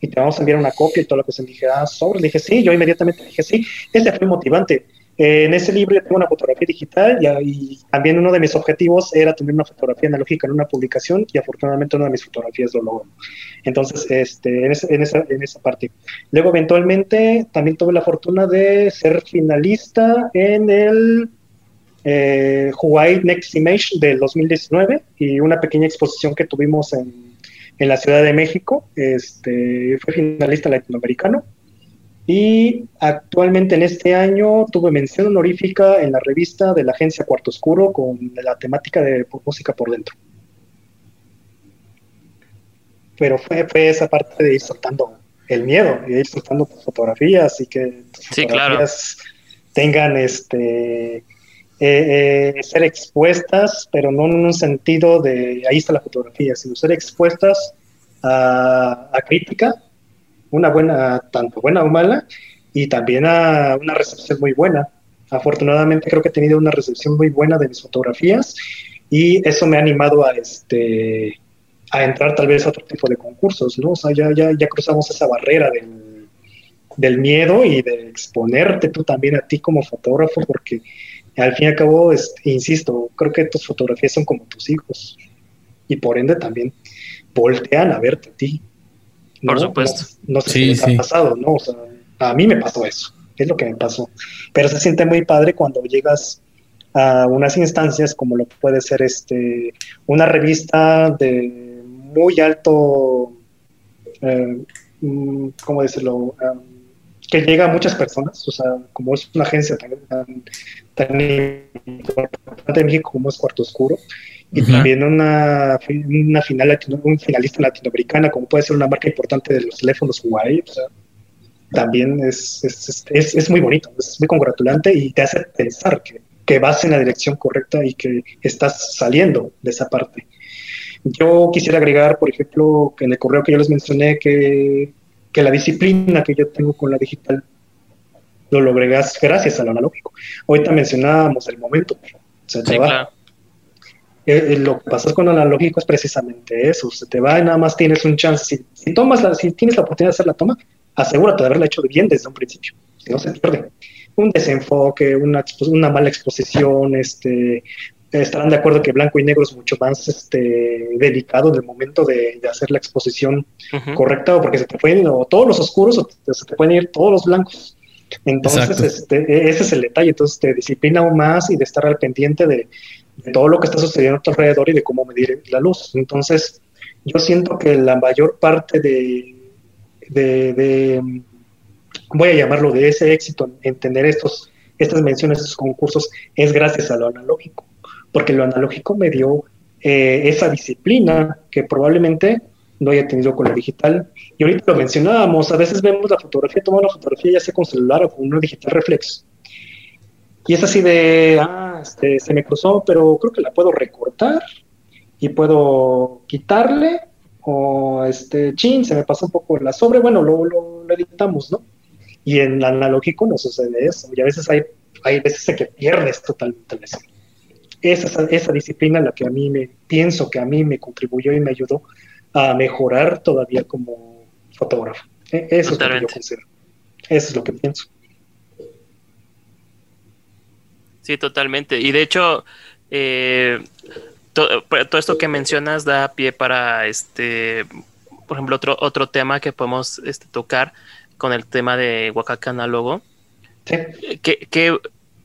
Y te vamos a enviar una copia y todo lo que se dije, ah, sobre. Le dije, sí, yo inmediatamente dije, sí. Ese fue motivante. Eh, en ese libro yo tengo una fotografía digital y, también uno de mis objetivos era tener una fotografía analógica en una publicación y afortunadamente una de mis fotografías lo logró. Entonces, este, en, en, esa, en esa parte. Luego, eventualmente, también tuve la fortuna de ser finalista en el eh, Hawaii Next Image del 2019 y una pequeña exposición que tuvimos en, en la Ciudad de México. Este, fue finalista latinoamericano. Y actualmente en este año tuve mención honorífica en la revista de la agencia Cuarto Oscuro con la temática de música por dentro. Pero fue, fue esa parte de ir soltando el miedo, de ir soltando fotografías y que tus fotografías tengan este eh, eh, ser expuestas, pero no en un sentido de ahí está la fotografía, sino ser expuestas a, crítica, una buena, tanto buena o mala, y también a una recepción muy buena. Afortunadamente creo que he tenido una recepción muy buena de mis fotografías y eso me ha animado a este a entrar tal vez a otro tipo de concursos, ¿no? O sea, ya, ya, ya cruzamos esa barrera del, del miedo y de exponerte tú también a ti como fotógrafo, porque al fin y al cabo, insisto, creo que tus fotografías son como tus hijos y por ende también voltean a verte a ti. Por supuesto. No, sé si les ha pasado, ¿no? O sea, a mí me pasó eso, es lo que me pasó. Pero se siente muy padre cuando llegas a unas instancias como lo puede ser este una revista de muy alto, eh, mm, ¿cómo decirlo? Um, que llega a muchas personas, o sea, como es una agencia tan, tan, importante en México como es Cuarto Oscuro, y también una, una final un finalista latinoamericana, como puede ser una marca importante de los teléfonos Huawei, o sea, también es, es, es, es, muy bonito, es muy congratulante y te hace pensar que, que vas en la dirección correcta y que estás saliendo de esa parte. Yo quisiera agregar, por ejemplo, que en el correo que yo les mencioné, que que la disciplina que yo tengo con la digital lo logré gracias al analógico. Ahorita mencionábamos el momento, se te va. Eh, eh, lo que pasa con analógico es precisamente eso, se te va y nada más tienes un chance. Si, tomas la, si tienes la oportunidad de hacer la toma, asegúrate de haberla hecho bien desde un principio, si no se pierde. Un desenfoque, una, una mala exposición, este, estarán de acuerdo que blanco y negro es mucho más este, delicado en el momento de, hacer la exposición correcta, porque se te pueden ir todos los oscuros o se te pueden ir todos los blancos. Entonces, este, e, ese es el detalle. Entonces, te disciplina aún más y de estar al pendiente de, todo lo que está sucediendo a tu alrededor y de cómo medir la luz. Entonces, yo siento que la mayor parte de, de, voy a llamarlo, de ese éxito en tener estos, estas menciones, estos concursos, es gracias a lo analógico porque lo analógico me dio eh, esa disciplina que probablemente no haya tenido con lo digital. Y ahorita lo mencionábamos, a veces vemos la fotografía, tomamos una fotografía ya sea con celular o con una digital reflex. Y es así de, ah, este, se me cruzó, pero creo que la puedo recortar y puedo quitarle, o este, chin, se me pasó un poco la sobre, bueno, lo, lo, editamos, ¿no? Y en analógico no sucede eso, y a veces hay, hay veces que pierdes totalmente eso esa, esa disciplina la que a mí me pienso que a mí me contribuyó y me ayudó a mejorar todavía como fotógrafo. E, eso es lo que yo considero. Eso es lo que pienso. Sí, totalmente. Y de hecho, eh, todo, esto que mencionas da pie para este, por ejemplo, otro, otro tema que podemos este, tocar con el tema de Oaxaca Análogo. Sí. que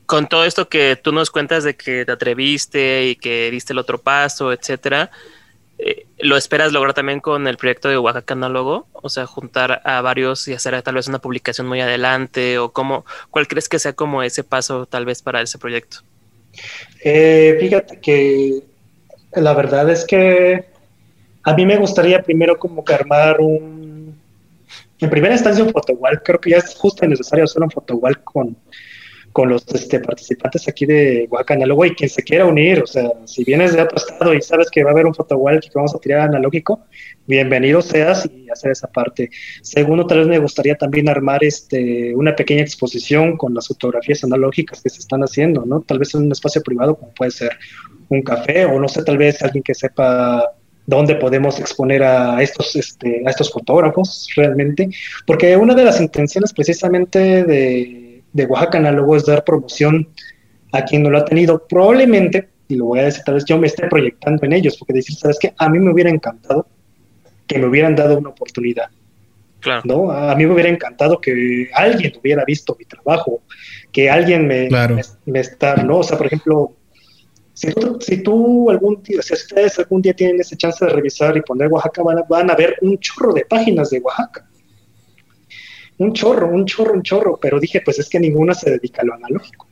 con todo esto que tú nos cuentas de que te atreviste y que diste el otro paso, etcétera, eh, ¿lo esperas lograr también con el proyecto de Oaxaca Análogo? O sea, juntar a varios y hacer tal vez una publicación muy adelante, o cómo, ¿cuál crees que sea como ese paso tal vez para ese proyecto? Eh, fíjate que la verdad es que a mí me gustaría primero como que armar un, en primera instancia un photowall, creo que ya es justo necesario hacer un photowall con con los este, participantes aquí de Oaxaca Análogo y quien se quiera unir, o sea, si vienes de otro estado y sabes que va a haber un photowall que vamos a tirar analógico, bienvenido seas y hacer esa parte. Segundo, tal vez me gustaría también armar este, una pequeña exposición con las fotografías analógicas que se están haciendo, ¿no? Tal vez en un espacio privado como puede ser un café o no sé, tal vez alguien que sepa dónde podemos exponer a estos, este, a estos fotógrafos realmente, porque una de las intenciones precisamente de de Oaxaca Análogo es dar promoción a quien no lo ha tenido. Probablemente, y lo voy a decir, tal vez yo me esté proyectando en ellos, porque decir, ¿sabes qué? A mí me hubiera encantado que me hubieran dado una oportunidad. Claro. ¿no? A mí me hubiera encantado que alguien hubiera visto mi trabajo, que alguien me, me, está, ¿no? O sea, por ejemplo, si tú, si tú algún día, si ustedes algún día tienen esa chance de revisar y poner Oaxaca, van a, van a ver un chorro de páginas de Oaxaca un chorro, un chorro, un chorro, pero dije, pues es que ninguna se dedica a lo analógico.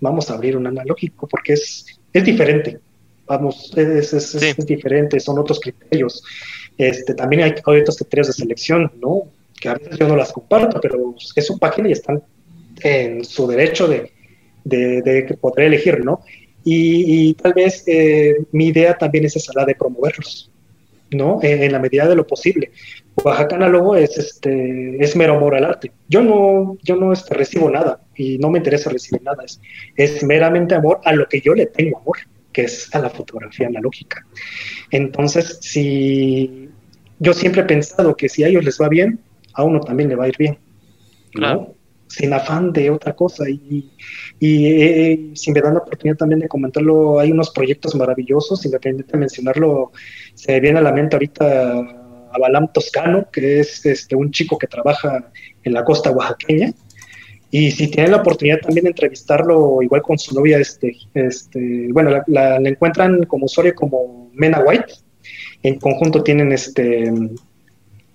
Vamos a abrir un analógico porque es, es diferente. Vamos, es, es, diferente, son otros criterios. Este, también hay, otros criterios de selección, ¿no? Que a veces yo no las comparto, pero es su página y están en su derecho de, de, poder elegir, ¿no? Y, tal vez eh, mi idea también es esa, la de promoverlos, ¿no? en, la medida de lo posible. Oaxaca Análogo es este es mero amor al arte. Yo no yo no este, recibo nada y no me interesa recibir nada, es, es meramente amor a lo que yo le tengo amor, que es a la fotografía analógica. Entonces, si yo siempre he pensado que si a ellos les va bien, a uno también le va a ir bien. Claro. Sin afán de otra cosa. Y, y eh, si me dan la oportunidad también de comentarlo, hay unos proyectos maravillosos, independientemente de mencionarlo, se viene a la mente ahorita a Balam Toscano, que es este, un chico que trabaja en la costa oaxaqueña. Y si tienen la oportunidad también de entrevistarlo, igual con su novia, este, este, bueno, la, encuentran como usuario como Mena White. En conjunto tienen este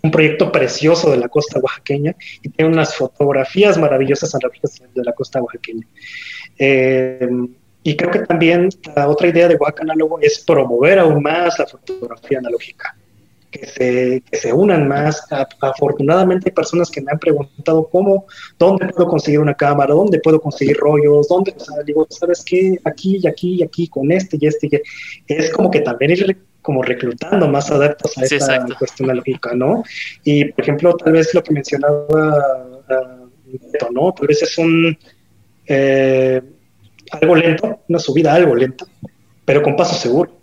un proyecto precioso de la costa oaxaqueña y tienen unas fotografías maravillosas de la costa oaxaqueña. Eh, y creo que también la otra idea de Oaxaca Análogo es promover aún más la fotografía analógica que se, que se unan más. afortunadamente hay personas que me han preguntado cómo, dónde puedo conseguir una cámara, dónde puedo conseguir rollos, dónde, o sea, digo, ¿sabes qué? Aquí y aquí y aquí con este y este. Y es como que también ir como reclutando más adeptos a esta cuestión analógica, ¿no? Y, por ejemplo, tal vez lo que mencionaba uh, ¿no? Tal vez es un... Eh, algo lento, una subida algo lenta, pero con paso seguro.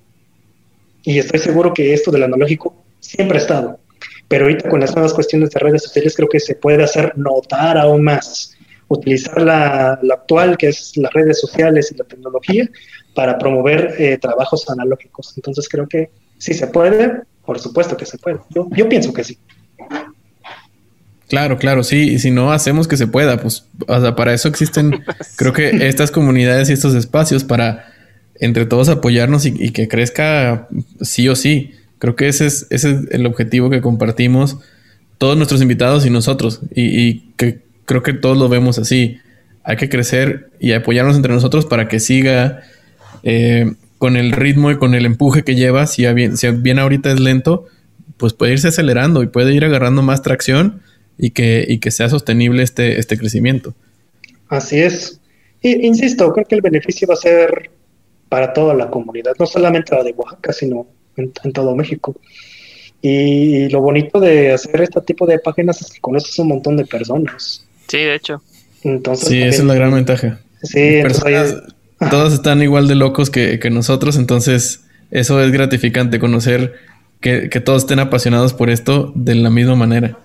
Y estoy seguro que esto del analógico siempre ha estado. Pero ahorita con las nuevas cuestiones de redes sociales creo que se puede hacer notar aún más. Utilizar la, actual, que es las redes sociales y la tecnología, para promover eh, trabajos analógicos. Entonces creo que sí se puede, por supuesto que se puede. Yo, yo pienso que sí. Claro, claro, sí. Y si no hacemos que se pueda, pues, o sea, para eso existen, creo que estas comunidades y estos espacios para entre todos apoyarnos y, y que crezca sí o sí. Creo que ese es, ese es el objetivo que compartimos todos nuestros invitados y nosotros. Y, que creo que todos lo vemos así. Hay que crecer y apoyarnos entre nosotros para que siga eh, con el ritmo y con el empuje que lleva. Si bien, si bien ahorita es lento, pues puede irse acelerando y puede ir agarrando más tracción y que, y que sea sostenible este, este crecimiento. Así es. Y, insisto, creo que el beneficio va a ser para toda la comunidad, no solamente la de Oaxaca, sino en, todo México. Y lo bonito de hacer este tipo de páginas es que conoces un montón de personas. Sí, de hecho. Entonces, sí, esa es la gran ventaja. Sí, todos están igual de locos que, nosotros, entonces eso es gratificante, conocer que, todos estén apasionados por esto de la misma manera.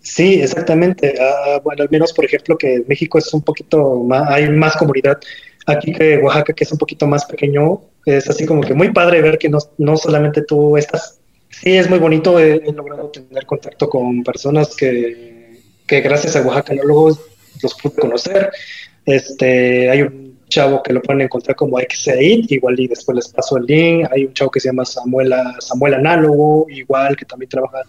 Sí, exactamente. Ah, bueno, al menos, por ejemplo, que México es un poquito más, hay más comunidad aquí que Oaxaca, que es un poquito más pequeño, es así como que muy padre ver que no, no solamente tú estás, sí es muy bonito, he, logrado tener contacto con personas que, que gracias a Oaxaca luego los pude conocer, este, hay un chavo que lo pueden encontrar como Xaid, igual y después les paso el link, hay un chavo que se llama Samuel, Samuel Análogo, igual que también trabaja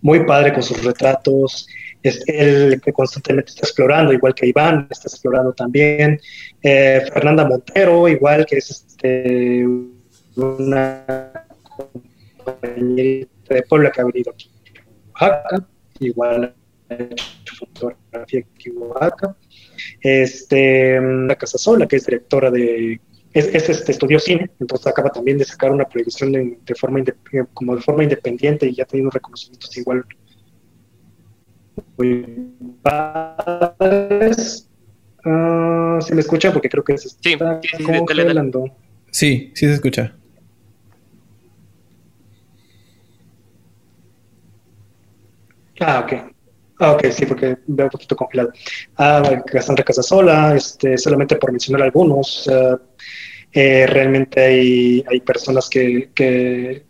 muy padre con sus retratos, es el que constantemente está explorando, igual que Iván, está explorando también. Eh, Fernanda Montero, igual que es este, una compañera de Puebla que ha venido aquí Oaxaca, igual ha hecho fotografía aquí en Oaxaca. Este, la Casa Sola, que es directora de es, este, estudió cine, entonces acaba también de sacar una proyección de, forma como de forma independiente y ya ha tenido reconocimientos igual muy padres. Uh, ¿Se me escucha? Porque creo que se está sí, sí, congelando. Sí, sí se escucha. Ah, ok. Ah, ok, sí, porque veo un poquito congelado. Ah, Cassandra Casasola, este, solamente por mencionar algunos. Eh, realmente hay, hay personas que, que,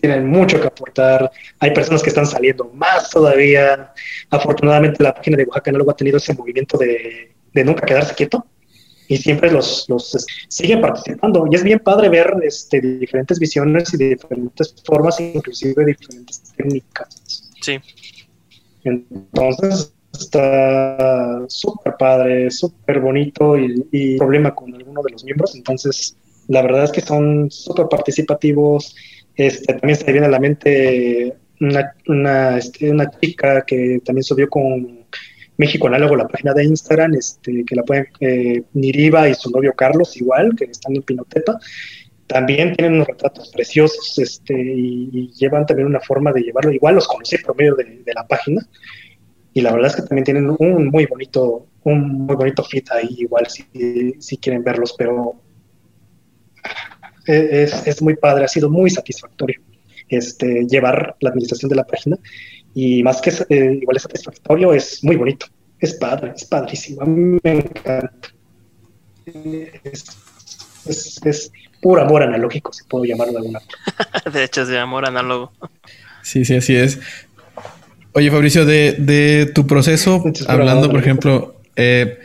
tienen mucho que aportar. Hay personas que están saliendo más todavía. Afortunadamente la página de Oaxaca luego ha tenido ese movimiento de, de nunca quedarse quieto y siempre los, los siguen participando. Y es bien padre ver este, diferentes visiones y diferentes formas, inclusive diferentes técnicas. Sí. Entonces está súper padre, súper bonito y, problema con alguno de los miembros. Entonces, la verdad es que son súper participativos este, también se viene a la mente una, una, este, una chica que también subió con México Análogo la página de Instagram, este, que la pueden, eh, Niriva y su novio Carlos, igual, que están en Pinoteta, también tienen unos retratos preciosos este, y, llevan también una forma de llevarlo. Igual los conocí por medio de, la página y la verdad es que también tienen un muy bonito, un muy bonito fit ahí, igual si, si quieren verlos, pero es, es, muy padre, ha sido muy satisfactorio este, llevar la administración de la página y más que eh, igual es satisfactorio, es muy bonito, es padre, es padrísimo, a mí me encanta. Es, puro amor analógico, si puedo llamarlo de alguna forma. de hecho, es de amor análogo. Sí, sí, así es. Oye, Fabricio, de, tu proceso, hablando, por ejemplo, eh,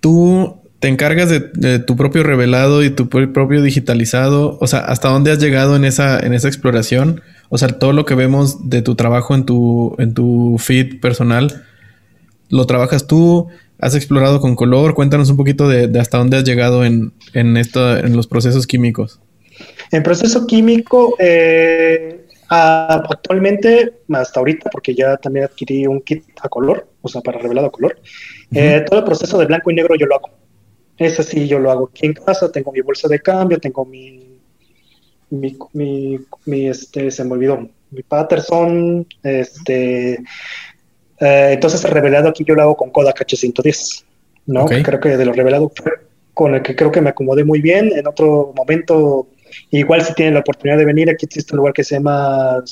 tú te encargas de, tu propio revelado y tu propio digitalizado. O sea, ¿hasta dónde has llegado en esa, en esa exploración? O sea, todo lo que vemos de tu trabajo en tu, en tu feed personal, ¿lo trabajas tú? ¿Has explorado con color? Cuéntanos un poquito de, hasta dónde has llegado en, en, esto, en los procesos químicos. En proceso químico, eh, actualmente, hasta ahorita, porque ya también adquirí un kit a color, o sea, para revelado a color, eh, todo el proceso de blanco y negro yo lo hago. Ese sí, yo lo hago aquí en casa, tengo mi bolsa de cambio, tengo mi mi, mi, este, se me olvidó, mi Patterson, este, eh, entonces el revelado aquí yo lo hago con Kodak H110, ¿no? Creo que de lo revelado con el que creo que me acomodé muy bien. En otro momento, igual si tienen la oportunidad de venir, aquí existe un lugar que se llama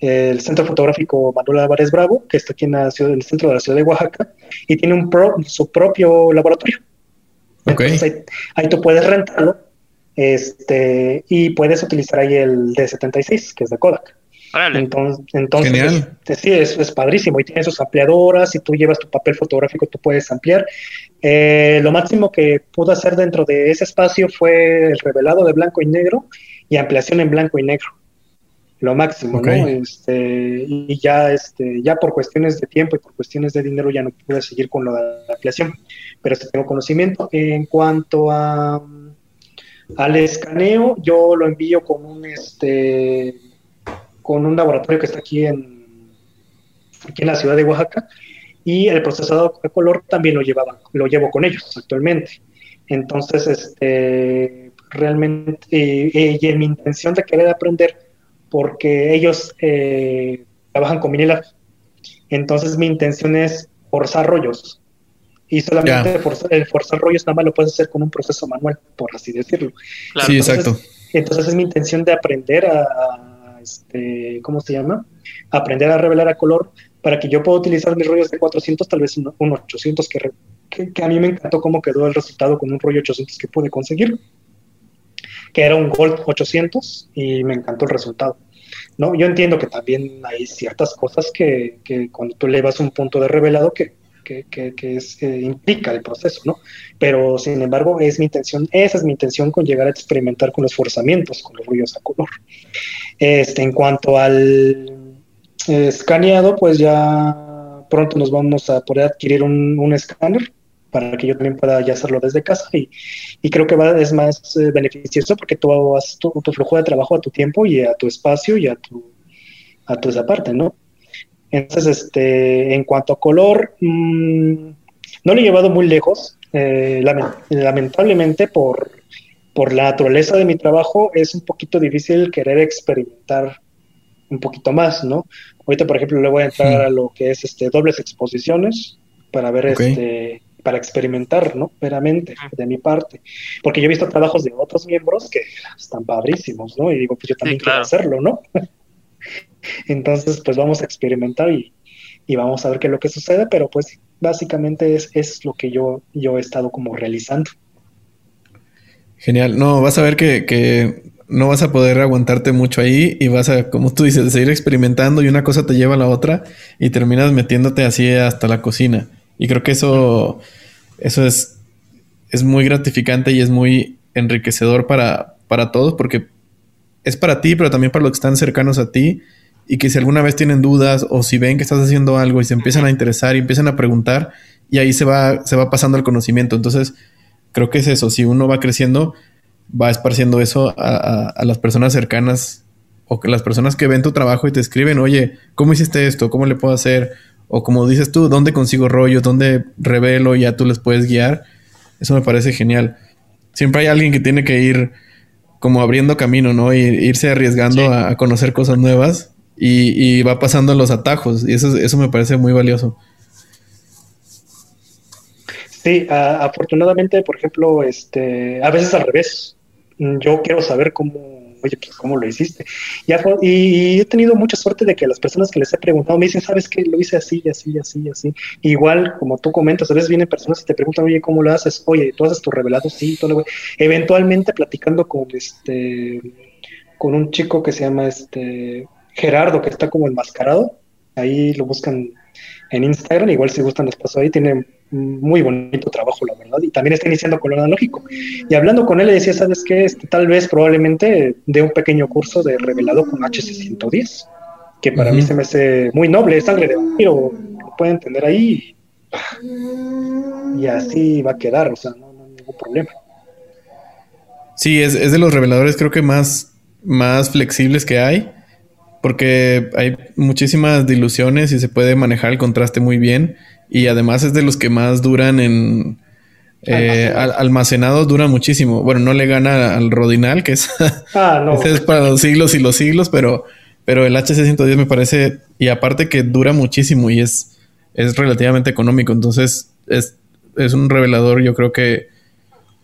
el Centro Fotográfico Manuel Álvarez Bravo, que está aquí en, la ciudad, en el centro de la ciudad de Oaxaca, y tiene un su propio laboratorio. Entonces ahí, ahí, tú puedes rentarlo este, y puedes utilizar ahí el D76, que es de Kodak. Entonces, entonces Genial. sí, eso es padrísimo. Y tiene sus ampliadoras. Si tú llevas tu papel fotográfico, tú puedes ampliar. Eh, lo máximo que pude hacer dentro de ese espacio fue el revelado de blanco y negro y ampliación en blanco y negro. Lo máximo, ¿no? Este, y ya, este, ya por cuestiones de tiempo y por cuestiones de dinero ya no pude seguir con la ampliación. Pero sí tengo conocimiento. En cuanto a al escaneo yo lo envío con un este con un laboratorio que está aquí en aquí en la ciudad de Oaxaca y el procesador de color también lo llevaba, lo llevo con ellos actualmente. Entonces, este realmente eh, y en mi intención de querer aprender porque ellos eh, trabajan con vinila. Entonces mi intención es forzar rollos y solamente el forzar rollos nada más lo puedes hacer con un proceso manual, por así decirlo. Sí, exacto. Entonces es mi intención de aprender a, este, ¿cómo se llama? Aprender a revelar a color para que yo pueda utilizar mis rollos de 400, tal vez un, 800, que, a mí me encantó cómo quedó el resultado con un rollo 800 que pude conseguir, que era un Gold 800 y me encantó el resultado. ¿no? Yo entiendo que también hay ciertas cosas que, que cuando tú le vas un punto de revelado que que, que, es, implica el proceso, ¿no? Pero, sin embargo, es mi intención, esa es mi intención con llegar a experimentar con los forzamientos, con los ruidos a color. Este, en cuanto al escaneado, pues ya pronto nos vamos a poder adquirir un, escáner para que yo también pueda ya hacerlo desde casa y, y creo que va, es más eh, beneficioso porque tú haces tu, tu, flujo de trabajo a tu tiempo y a tu espacio y a tu, a tu esa parte, ¿no? Entonces, este, en cuanto a color, mm, no lo he llevado muy lejos. Eh, lamentablemente, por, por la naturaleza de mi trabajo, es un poquito difícil querer experimentar un poquito más, ¿no? Ahorita, por ejemplo, le voy a entrar a lo que es este dobles exposiciones para ver este para experimentar, ¿no? Veramente, de mi parte. Porque yo he visto trabajos de otros miembros que están padrísimos, ¿no? Y digo, pues yo también quiero hacerlo, ¿no? Entonces, pues vamos a experimentar y, vamos a ver qué es lo que sucede, pero pues básicamente es, es lo que yo, yo he estado como realizando. Genial. No, vas a ver que, que, no vas a poder aguantarte mucho ahí y vas a, como tú dices, seguir experimentando y una cosa te lleva a la otra y terminas metiéndote así hasta la cocina. Y creo que eso, eso es, es muy gratificante y es muy enriquecedor para, para todos porque es para ti, pero también para los que están cercanos a ti y que si alguna vez tienen dudas o si ven que estás haciendo algo y se empiezan a interesar y empiezan a preguntar y ahí se va, se va pasando el conocimiento. Entonces, creo que es eso, si uno va creciendo, va esparciendo eso a, las personas cercanas o que las personas que ven tu trabajo y te escriben, oye, ¿cómo hiciste esto? ¿Cómo le puedo hacer? O como dices tú, ¿dónde consigo rollos? ¿Dónde revelo? Ya tú les puedes guiar. Eso me parece genial. Siempre hay alguien que tiene que ir como abriendo camino, ¿no? Y irse arriesgando a, conocer cosas nuevas y, va pasando los atajos y eso, eso me parece muy valioso. Sí, afortunadamente, por ejemplo, este, a veces al revés. Yo quiero saber cómo oye, pues cómo lo hiciste. Y, he tenido mucha suerte de que las personas que les he preguntado me dicen, ¿sabes qué? Lo hice así, así, así, así. Igual, como tú comentas, a veces vienen personas y te preguntan, oye, ¿cómo lo haces? Oye, ¿tú haces tu revelado? Sí, todo Eventualmente platicando con este, con un chico que se llama este, Gerardo, que está como enmascarado. Ahí lo buscan en Instagram. Igual si gustan les paso ahí. Tiene muy bonito trabajo, la verdad. Y también está iniciando con lo analógico. Y hablando con él, le decía, ¿sabes qué? Este, tal vez probablemente dé un pequeño curso de revelado con HC110, que para mí se me hace muy noble, es sangre de vampiro, lo pueden entender ahí. Y así va a quedar, o sea, no, no hay ningún problema. Sí, es, es de los reveladores creo que más, más flexibles que hay porque hay muchísimas diluciones y se puede manejar el contraste muy bien y además es de los que más duran en eh, almacenados dura muchísimo. Bueno, no le gana al Rodinal, que es, ah, es para los siglos y los siglos, pero, pero el HC110 me parece, y aparte que dura muchísimo y es, es relativamente económico, entonces es, es un revelador, yo creo que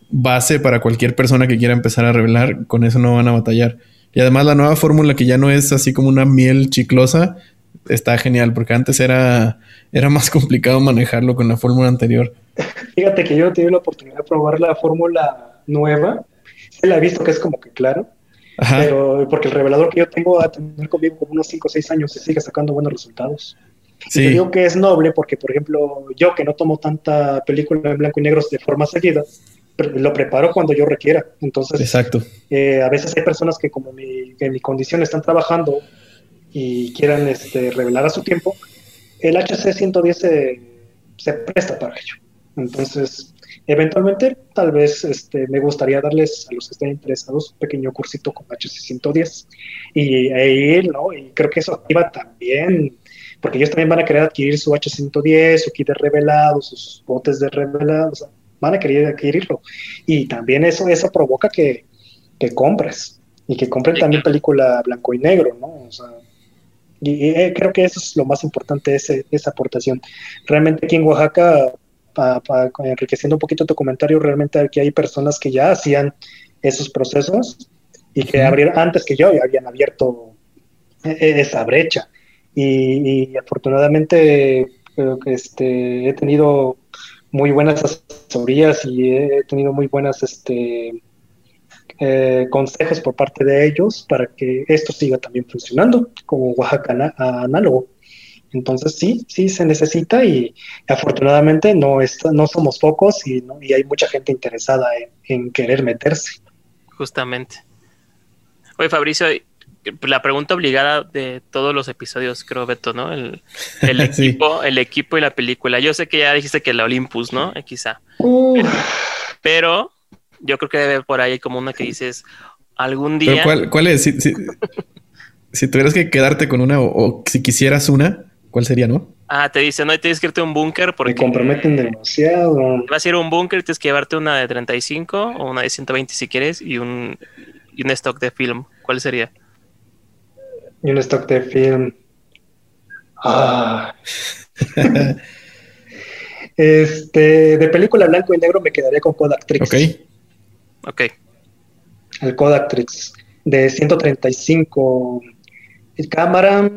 base para cualquier persona que quiera empezar a revelar, con eso no van a batallar. Y además la nueva fórmula que ya no es así como una miel chiclosa, está genial, porque antes era, era más complicado manejarlo con la fórmula anterior. Fíjate que yo he tenido la oportunidad de probar la fórmula nueva. Se la he visto que es como que claro. Pero porque el revelador que yo tengo a tener conmigo como unos 5 o 6 años y sigue sacando buenos resultados. Sí. Y digo que es noble porque, por ejemplo, yo que no tomo tanta película en blanco y negro de forma seguida, lo preparo cuando yo requiera. Entonces, Exacto. Eh, a veces hay personas que como mi, que en mi condición están trabajando y quieran este, revelar a su tiempo, el HC110 se, se, presta para ello. Entonces, eventualmente, tal vez este, me gustaría darles a los que estén interesados un pequeño cursito con HC110 y ahí, ¿no? Y creo que eso activa también, porque ellos también van a querer adquirir su H110, su kit de revelados, sus botes de revelados, van a querer adquirirlo. Y también eso, eso provoca que, que compres y que compren también película blanco y negro, ¿no? O sea, y, eh, creo que eso es lo más importante, ese, esa aportación. Realmente aquí en Oaxaca, enriqueciendo un poquito tu comentario, realmente aquí hay personas que ya hacían esos procesos y que abrieron, antes que yo habían abierto e, e, esa brecha. Y, y afortunadamente creo que este, he tenido muy buenas asesorías y he tenido muy buenas este, eh, consejos por parte de ellos para que esto siga también funcionando como Oaxaca análogo. Entonces sí, sí se necesita y afortunadamente no, no somos pocos y, y hay mucha gente interesada en, querer meterse. Justamente. Oye, Fabricio, la pregunta obligada de todos los episodios, creo, Beto, ¿no? El, equipo, el equipo y la película. Yo sé que ya dijiste que la Olympus, ¿no? Eh, quizá. Pero, yo creo que debe por ahí como una que dices algún día. cuál, es? Si, tuvieras que quedarte con una o, si quisieras una, ¿cuál sería, no? Ah, te dice, no, tienes que irte a un búnker porque. Me comprometen demasiado. Vas a ir a un búnker, tienes que llevarte una de 35 o una de 120 si quieres y un, y un stock de film. ¿Cuál sería? y un stock de film. Ah. este, de película blanco y negro me quedaría con Kodak Trix. Ok. Ok. El Kodak Trix de 135. El cámara.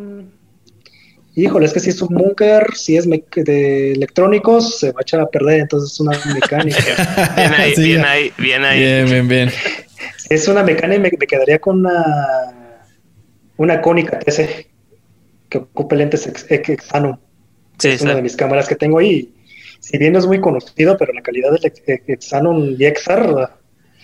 Híjole, es que si es un bunker, si es de electrónicos, se va a echar a perder, entonces es una mecánica. bien ahí, bien ahí, bien ahí. Bien, bien, bien. Si es una mecánica, me, me quedaría con una una cónica TC que ocupa lentes Exano. es una de mis cámaras que tengo ahí. Si bien no es muy conocido, pero la calidad del Exanon XR,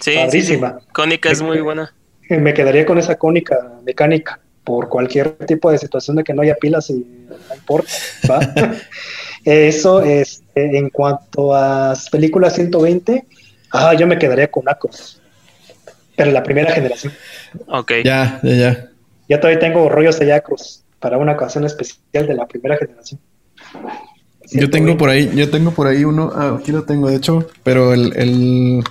sí, padrísima. Cónica es muy buena. Me quedaría con esa cónica mecánica por cualquier tipo de situación de que no haya pilas y no importa. Eso es en cuanto a películas 120, ah, yo me quedaría con Acos, pero la primera generación. Ok. Ya, ya, ya. Ya todavía tengo rollos de Yacruz para una ocasión especial de la primera generación. Yo tengo por ahí, yo tengo por ahí uno, ah, aquí lo tengo de hecho, pero el, el,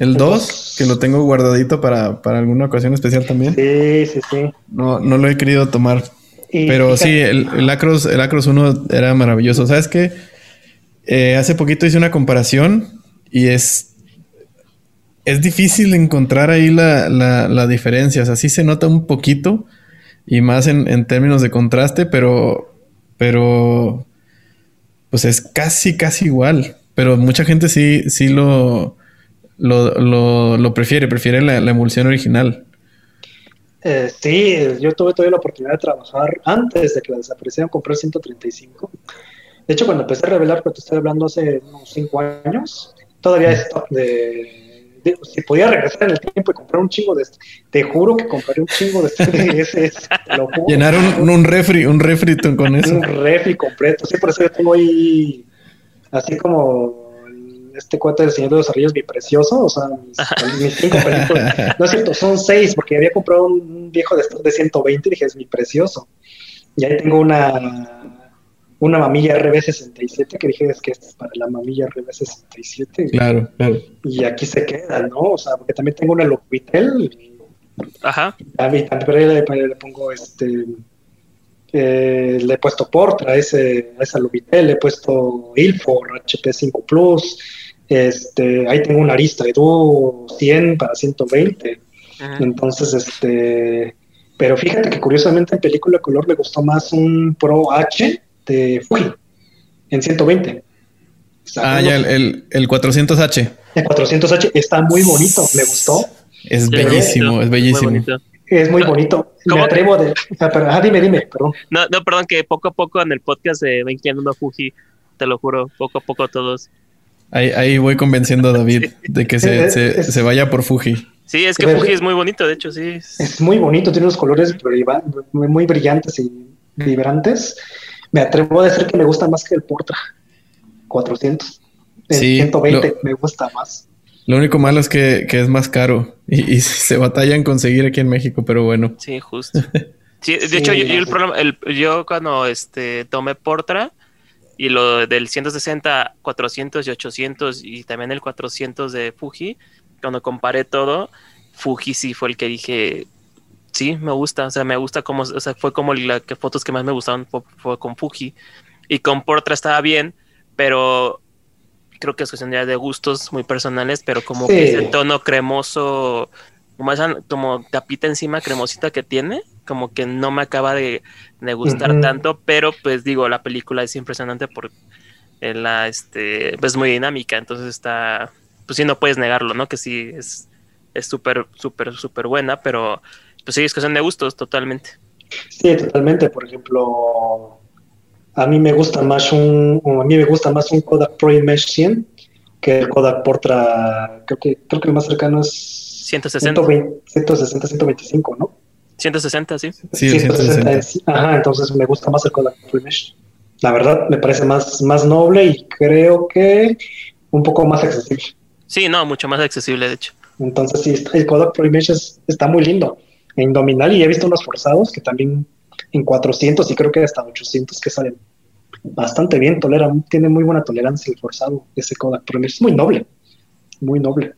el 2, que lo tengo guardadito para, para, alguna ocasión especial también. Sí, sí, sí. No, no lo he querido tomar. pero sí, el, el, Acros, el Acros 1 era maravilloso. ¿Sabes qué? Eh, hace poquito hice una comparación y es es difícil encontrar ahí la, la, la, diferencia. O sea, sí se nota un poquito, y más en, términos de contraste, pero, pero, pues es casi, casi igual. Pero mucha gente sí, sí lo, lo, lo, prefiere, prefiere la, emulsión original. Eh, sí, yo tuve todavía la oportunidad de trabajar antes de que la desaparecieran, comprar 135. De hecho, cuando empecé a revelar, que te estoy hablando hace unos 5 años, todavía stock de, de, Si podía regresar en el tiempo y comprar un chingo de este, te juro que compraré un chingo de este. De ese, Llenar un, un, refri, un refri con eso. Un refri completo. Sí, por eso yo tengo ahí, así como este cuate del Señor de los Arrillos, mi precioso, o sea, mis, cinco películas. No es cierto, son seis, porque había comprado un viejo de estos de 120 y dije, es mi precioso. Y ahí tengo una, una mamilla RB67 que dije, es que es para la mamilla RB67. Claro, claro. Y aquí se queda, ¿no? O sea, porque también tengo una Locuitel. Ajá. A mí también le, le pongo este eh, le he puesto Portra a, ese, a esa Lubitel, le he puesto Ilfor HP5 Plus, este, ahí tengo una Arista Edu 100 para 120. Entonces, este, pero fíjate que curiosamente en película de color me gustó más un Pro H de Fuji en 120. ah, ya, el, el, 400H. El 400H está muy bonito, me gustó. Es bellísimo, es bellísimo. Es muy bonito. Me atrevo de. Ah, ah, dime, dime, perdón. No, no, perdón, que poco a poco en el podcast de Ven a Fuji, te lo juro, poco a poco todos. Ahí, ahí voy convenciendo a David de que se, se, se, vaya por Fuji. Sí, es que Fuji es muy bonito, de hecho, sí. Es muy bonito, tiene unos colores muy brillantes y vibrantes. Me atrevo a decir que me gusta más que el Portra 400. El 120 me gusta más. Lo único malo es que, es más caro y, se batalla en conseguir aquí en México, pero bueno. Sí, justo. Sí, de hecho, yo, el problema, el, yo cuando este, tomé Portra y lo del 160, 400 y 800 y también el 400 de Fuji, cuando comparé todo, Fuji sí fue el que dije, sí, me gusta, o sea, me gusta como, o sea, fue como las fotos que más me gustaron fue con Fuji y con Portra estaba bien, pero creo que es cuestión de gustos muy personales, pero como que ese tono cremoso, como esa como tapita encima cremosita que tiene, como que no me acaba de, gustar tanto, pero pues digo, la película es impresionante por la, este, pues muy dinámica, entonces está, pues sí, no puedes negarlo, ¿no? Que sí, es súper, súper, súper buena, pero pues sí, es cuestión de gustos totalmente. Sí, totalmente, por ejemplo a mí me gusta más un, a mí me gusta más un Kodak Pro Image 100 que el Kodak Portra, creo que, creo que el más cercano es 160. 160, 125, ¿no? 160, sí. Sí, 160. Ajá, entonces me gusta más el Kodak Pro Image. La verdad, me parece más, más noble y creo que un poco más accesible. Sí, no, mucho más accesible, de hecho. Entonces, sí, el Kodak Pro Image está muy lindo. En Dominal y he visto unos forzados que también en 400 y creo que hasta 800 que salen bastante bien, tolera, tiene muy buena tolerancia el forzado ese Kodak Pro es muy noble, muy noble.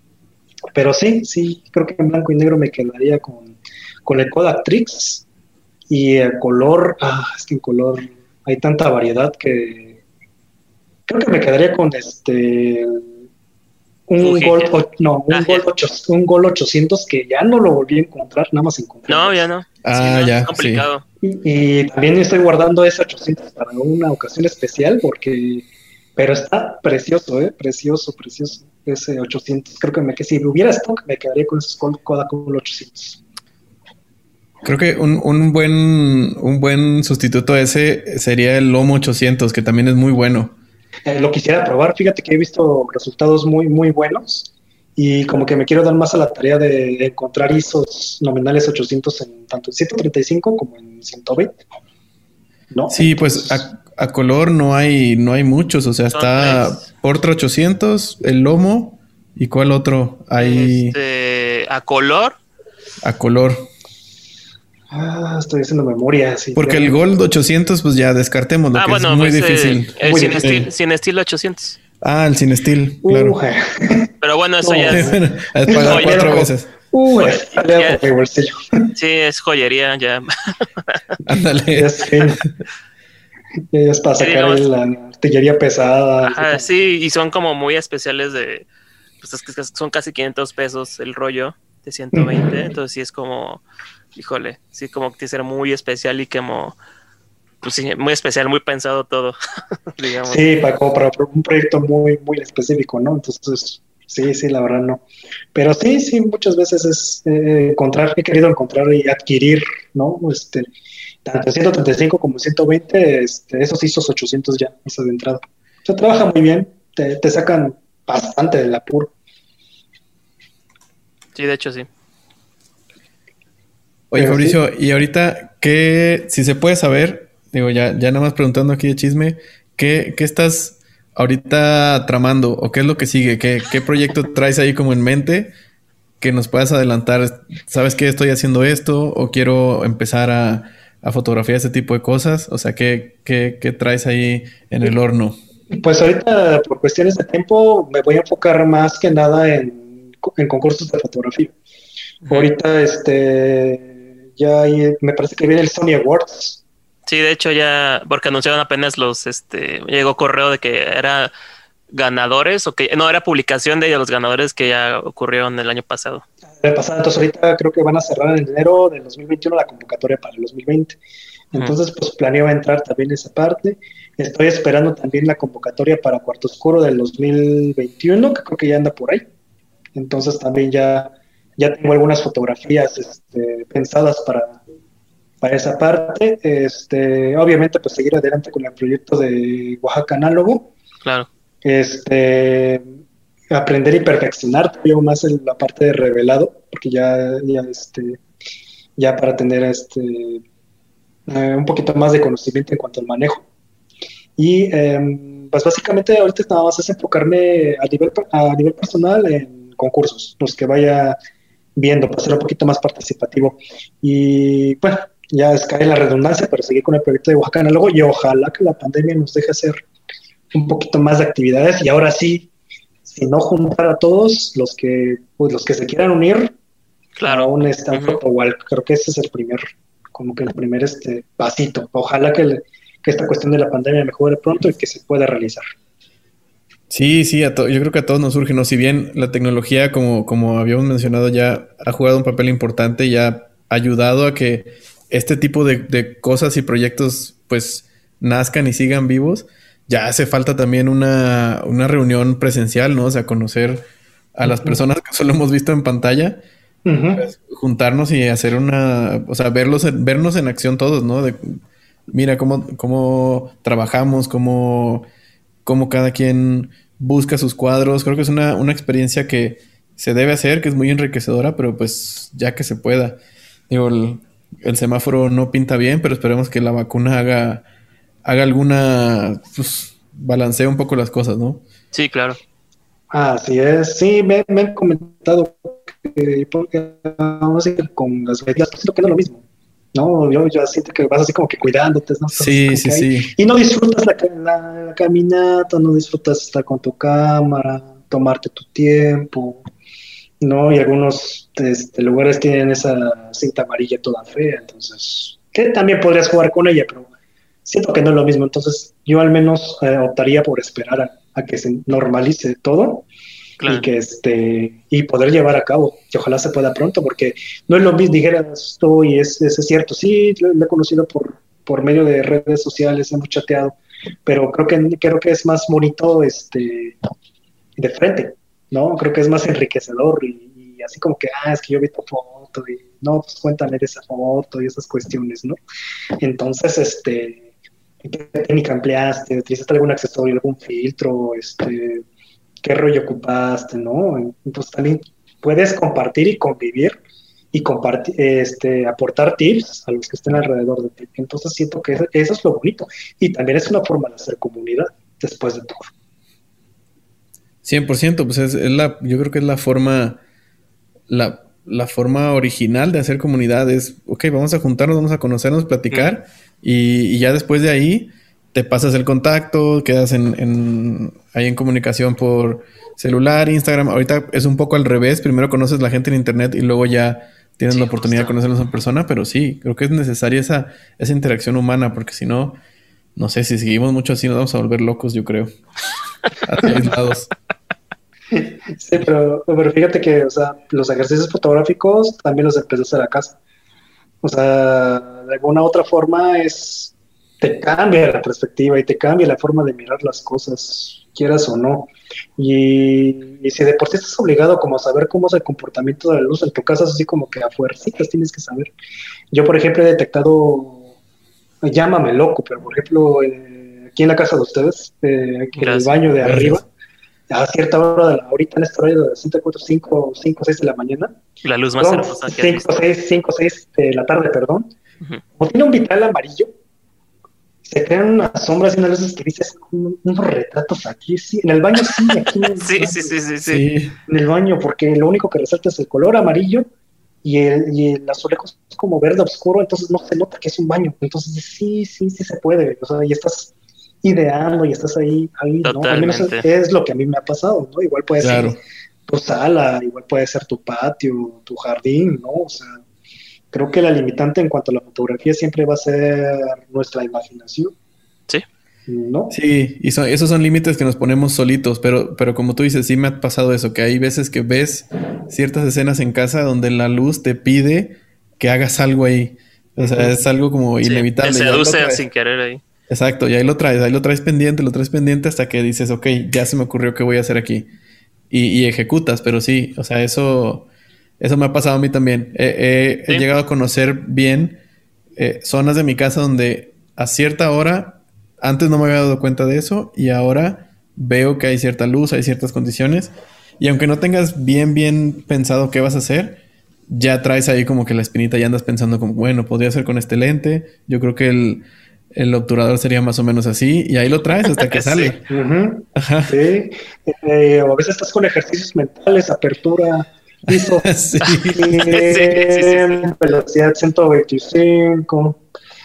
Pero sí, sí, creo que en blanco y negro me quedaría con, con el Kodak Trix y el color, ah, es que en color hay tanta variedad que creo que me quedaría con este un Gold, no, un, Gold 800, un Gold 800 que ya no lo volví a encontrar, nada más encontré. No, ya no. Ah, ya. complicado. Y, también estoy guardando ese 800 para una ocasión especial porque, pero está precioso, ¿eh? Precioso, precioso. Ese 800. Creo que, me, que si hubiera stock me quedaría con esos Kodak 800. Creo que un, un, buen, un buen sustituto a ese sería el Lomo 800, que también es muy bueno. Eh, lo quisiera probar, fíjate que he visto resultados muy, muy buenos y como que me quiero dar más a la tarea de encontrar ISOs nominales 800 en tanto en 135 como en 120. ¿no? Sí, pues a, color no hay no hay muchos, o sea, está Portra 800, el Lomo y cuál otro hay este, a color. A color. Ah, estoy haciendo memoria. Sí, Porque el Gold 800, pues ya descartemos, ah, que es muy difícil. El, el sin, estilo 800. Ah, el sin estilo, claro. Pero bueno, eso ya es. pagar cuatro veces. Uh, sí, es joyería ya. Ándale. es, es para sacar la artillería pesada. Ajá, sí, y son como muy especiales de. Pues es que son casi 500 pesos el rollo de 120. Entonces sí es como. Híjole, sí, como que tiene que ser muy especial y como pues sí, muy especial, muy pensado todo, digamos. Sí, para, para un proyecto muy, muy específico, ¿no? Entonces, Sí, sí, la verdad no. Pero sí, sí, muchas veces es eh, encontrar, he querido encontrar y adquirir, ¿no? Este, tanto 135 como 120, este, esos ISOs 800 ya, eso de entrada. Se trabaja muy bien, te, te sacan bastante del apuro. Sí, de hecho sí. Oye, Fabricio, y ahorita, ¿qué, si se puede saber, digo, ya, ya nada más preguntando aquí de chisme, ¿qué, qué estás ahorita tramando o qué es lo que sigue? ¿Qué, ¿Qué proyecto traes ahí como en mente que nos puedas adelantar? ¿Sabes que estoy haciendo esto o quiero empezar a, a fotografiar este tipo de cosas? O sea, ¿qué, qué, qué traes ahí en el horno? Pues ahorita, por cuestiones de tiempo, me voy a enfocar más que nada en, en concursos de fotografía. Ahorita, este, ya hay, me parece que viene el Sony Awards Sí, de hecho ya, porque anunciaron apenas los, este, llegó correo de que era ganadores o que no era publicación de los ganadores que ya ocurrieron el año pasado. El pasado, entonces ahorita creo que van a cerrar en enero del 2021 la convocatoria para el 2020. Entonces, pues planeo entrar también esa parte. Estoy esperando también la convocatoria para Cuarto Oscuro del 2021, que creo que ya anda por ahí. Entonces también ya, ya tengo algunas fotografías este, pensadas para, para esa parte. Este, obviamente, pues seguir adelante con el proyecto de Oaxaca Análogo. Claro. Este, aprender y perfeccionar todavía más en la parte de revelado, porque ya, ya, este, ya para tener este, eh, un poquito más de conocimiento en cuanto al manejo. Y em, pues básicamente ahorita nada más es enfocarme a nivel, a nivel personal en concursos, los que vaya viendo, para ser un poquito más participativo. Y bueno, ya es cae la redundancia, pero seguir con el proyecto de Oaxaca luego y ojalá que la pandemia nos deje hacer un poquito más de actividades y ahora sí, si no juntar a todos los que pues, los que se quieran unir claro. un Stanford uh creo que ese es el primer como que el primer este pasito. Ojalá que, que esta cuestión de la pandemia mejore pronto y que se pueda realizar. Sí, sí, yo creo que a todos nos surge, ¿no? Si bien la tecnología, como, como habíamos mencionado, ya ha jugado un papel importante y ha ayudado a que este tipo de, cosas y proyectos pues nazcan y sigan vivos, ya hace falta también una, reunión presencial, ¿no? O sea, conocer a las personas que solo hemos visto en pantalla, pues, juntarnos y hacer una, o sea, verlos, vernos en acción todos, ¿no? De, mira cómo, cómo trabajamos, cómo, cómo cada quien busca sus cuadros. Creo que es una, una experiencia que se debe hacer, que es muy enriquecedora, pero pues ya que se pueda. Digo, el, el semáforo no pinta bien, pero esperemos que la vacuna haga, haga alguna, pues, balancee un poco las cosas, ¿no? Sí, claro. Así es, sí, me, han comentado que porque vamos a ir con las medidas, pues que no es lo mismo. No, yo, yo siento que vas así como que cuidándote, ¿no? sí, sí, sí. Y no disfrutas la, la, caminata, no disfrutas estar con tu cámara, tomarte tu tiempo. ¿no? Y algunos este, lugares tienen esa cinta amarilla toda fea, entonces, que también podrías jugar con ella, pero siento que no es lo mismo, entonces yo al menos eh, optaría por esperar a, que se normalice todo y que este y poder llevar a cabo, que ojalá se pueda pronto, porque no es lo mismo, dijeras esto y es, es cierto, sí, lo, he conocido por, por medio de redes sociales, hemos chateado, pero creo que creo que es más bonito este de frente, ¿no? Creo que es más enriquecedor y, así como que, ah, es que yo vi tu foto y no, pues cuéntame de esa foto y esas cuestiones, ¿no? Entonces, este, ¿qué técnica empleaste? ¿Utilizaste algún accesorio, algún filtro? Este, ¿Qué rollo ocupaste, no? Entonces también puedes compartir y convivir y compartir, este, aportar tips a los que estén alrededor de ti. Entonces siento que eso es lo bonito y también es una forma de hacer comunidad después de todo. 100%, pues es, la, yo creo que es la forma, la, la, forma original de hacer comunidad es, ok, vamos a juntarnos, vamos a conocernos, platicar y, ya después de ahí te pasas el contacto, quedas en, en, ahí en comunicación por celular, Instagram. Ahorita es un poco al revés, primero conoces la gente en internet y luego ya tienes la oportunidad de conocerlos en persona, pero sí, creo que es necesaria esa, esa interacción humana porque si no, no sé, si seguimos mucho así nos vamos a volver locos, yo creo. Sí, pero, pero, fíjate que, o sea, los ejercicios fotográficos también los empecé a hacer a casa. O sea, de alguna otra forma es te cambia la perspectiva y te cambia la forma de mirar las cosas, quieras o no. Y, si de por sí estás obligado como a saber cómo es el comportamiento de la luz en tu casa, es así como que a fuercitas tienes que saber. Yo, por ejemplo, he detectado, llámame loco, pero por ejemplo, eh, aquí en la casa de ustedes, eh, en el baño de arriba, a cierta hora, de la, ahorita en esta hora de 5, 5, 5, 6 de la mañana. La luz más hermosa 5, 6, 5, 6 de la tarde, perdón. Como tiene un vital amarillo, se crean unas sombras y unas luces que dices, unos retratos aquí, sí, en el baño sí, aquí en el sí, baño, sí, sí, sí, sí, En el baño, porque lo único que resalta es el color amarillo y el, y el azulejo es como verde oscuro, entonces no se nota que es un baño. Entonces sí, sí, sí se puede, o sea, y estás ideando y estás ahí, ahí ¿no? Al menos es lo que a mí me ha pasado, ¿no? Igual puede ser tu sala, igual puede ser tu patio, tu jardín, ¿no? O sea, creo que la limitante en cuanto a la fotografía siempre va a ser nuestra imaginación. Sí. ¿No? Sí, y esos son límites que nos ponemos solitos, pero, pero como tú dices, sí me ha pasado eso, que hay veces que ves ciertas escenas en casa donde la luz te pide que hagas algo ahí. O sea, es algo como inevitable. Se seduce sin querer ahí. Exacto, y ahí lo traes, ahí lo traes pendiente, lo traes pendiente hasta que dices, ok, ya se me ocurrió qué voy a hacer aquí. Y, y ejecutas, pero sí, o sea, eso eso me ha pasado a mí también. He llegado a conocer bien eh, zonas de mi casa donde a cierta hora, antes no me había dado cuenta de eso y ahora veo que hay cierta luz, hay ciertas condiciones. Y aunque no tengas bien, bien pensado qué vas a hacer, ya traes ahí como que la espinita y andas pensando como, bueno, podría ser con este lente. Yo creo que el, el obturador sería más o menos así y ahí lo traes hasta que sale. sí. Eh, a veces estás con ejercicios mentales, apertura, Hizo sí. velocidad 125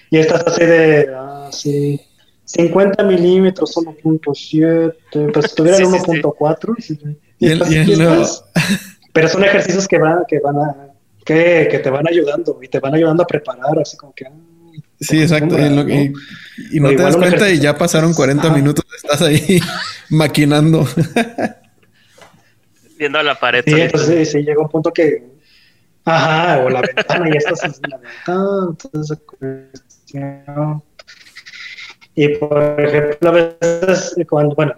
y esta así de ah, 50 milímetros 1.7 pues si tuviera 1.4 pero son ejercicios que van que van a que, que, te van ayudando y te van ayudando a preparar así como que ah, Sí, exacto. Y, no te das cuenta y ya pasaron 40 minutos, estás ahí maquinando viendo a la pared. Sí, entonces sí, llega un punto que. Ajá, o la ventana, y estás en la ventana, entonces cuestión. Y por ejemplo, a veces, cuando, bueno,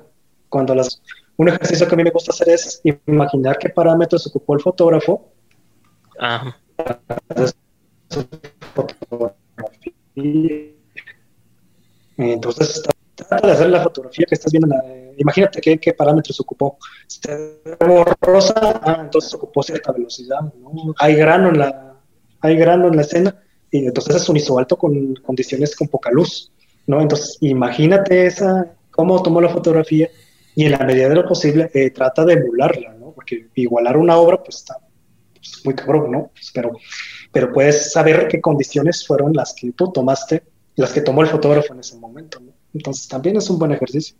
cuando las. Un ejercicio que a mí me gusta hacer es imaginar qué parámetros ocupó el fotógrafo. Ajá. Entonces, trata de hacer la fotografía que estás viendo. Imagínate qué, parámetros ocupó. borrosa, ah, entonces ocupó cierta velocidad. ¿no? Hay grano en la hay grano en la escena y entonces es un ISO alto con condiciones con poca luz. ¿no? Entonces, imagínate esa, cómo tomó la fotografía y en la medida de lo posible eh, trata de emularla, ¿no? porque igualar una obra pues está pues, muy cabrón, ¿no? Pero, pero puedes saber qué condiciones fueron las que tú tomaste, las que tomó el fotógrafo en ese momento. Entonces también es un buen ejercicio.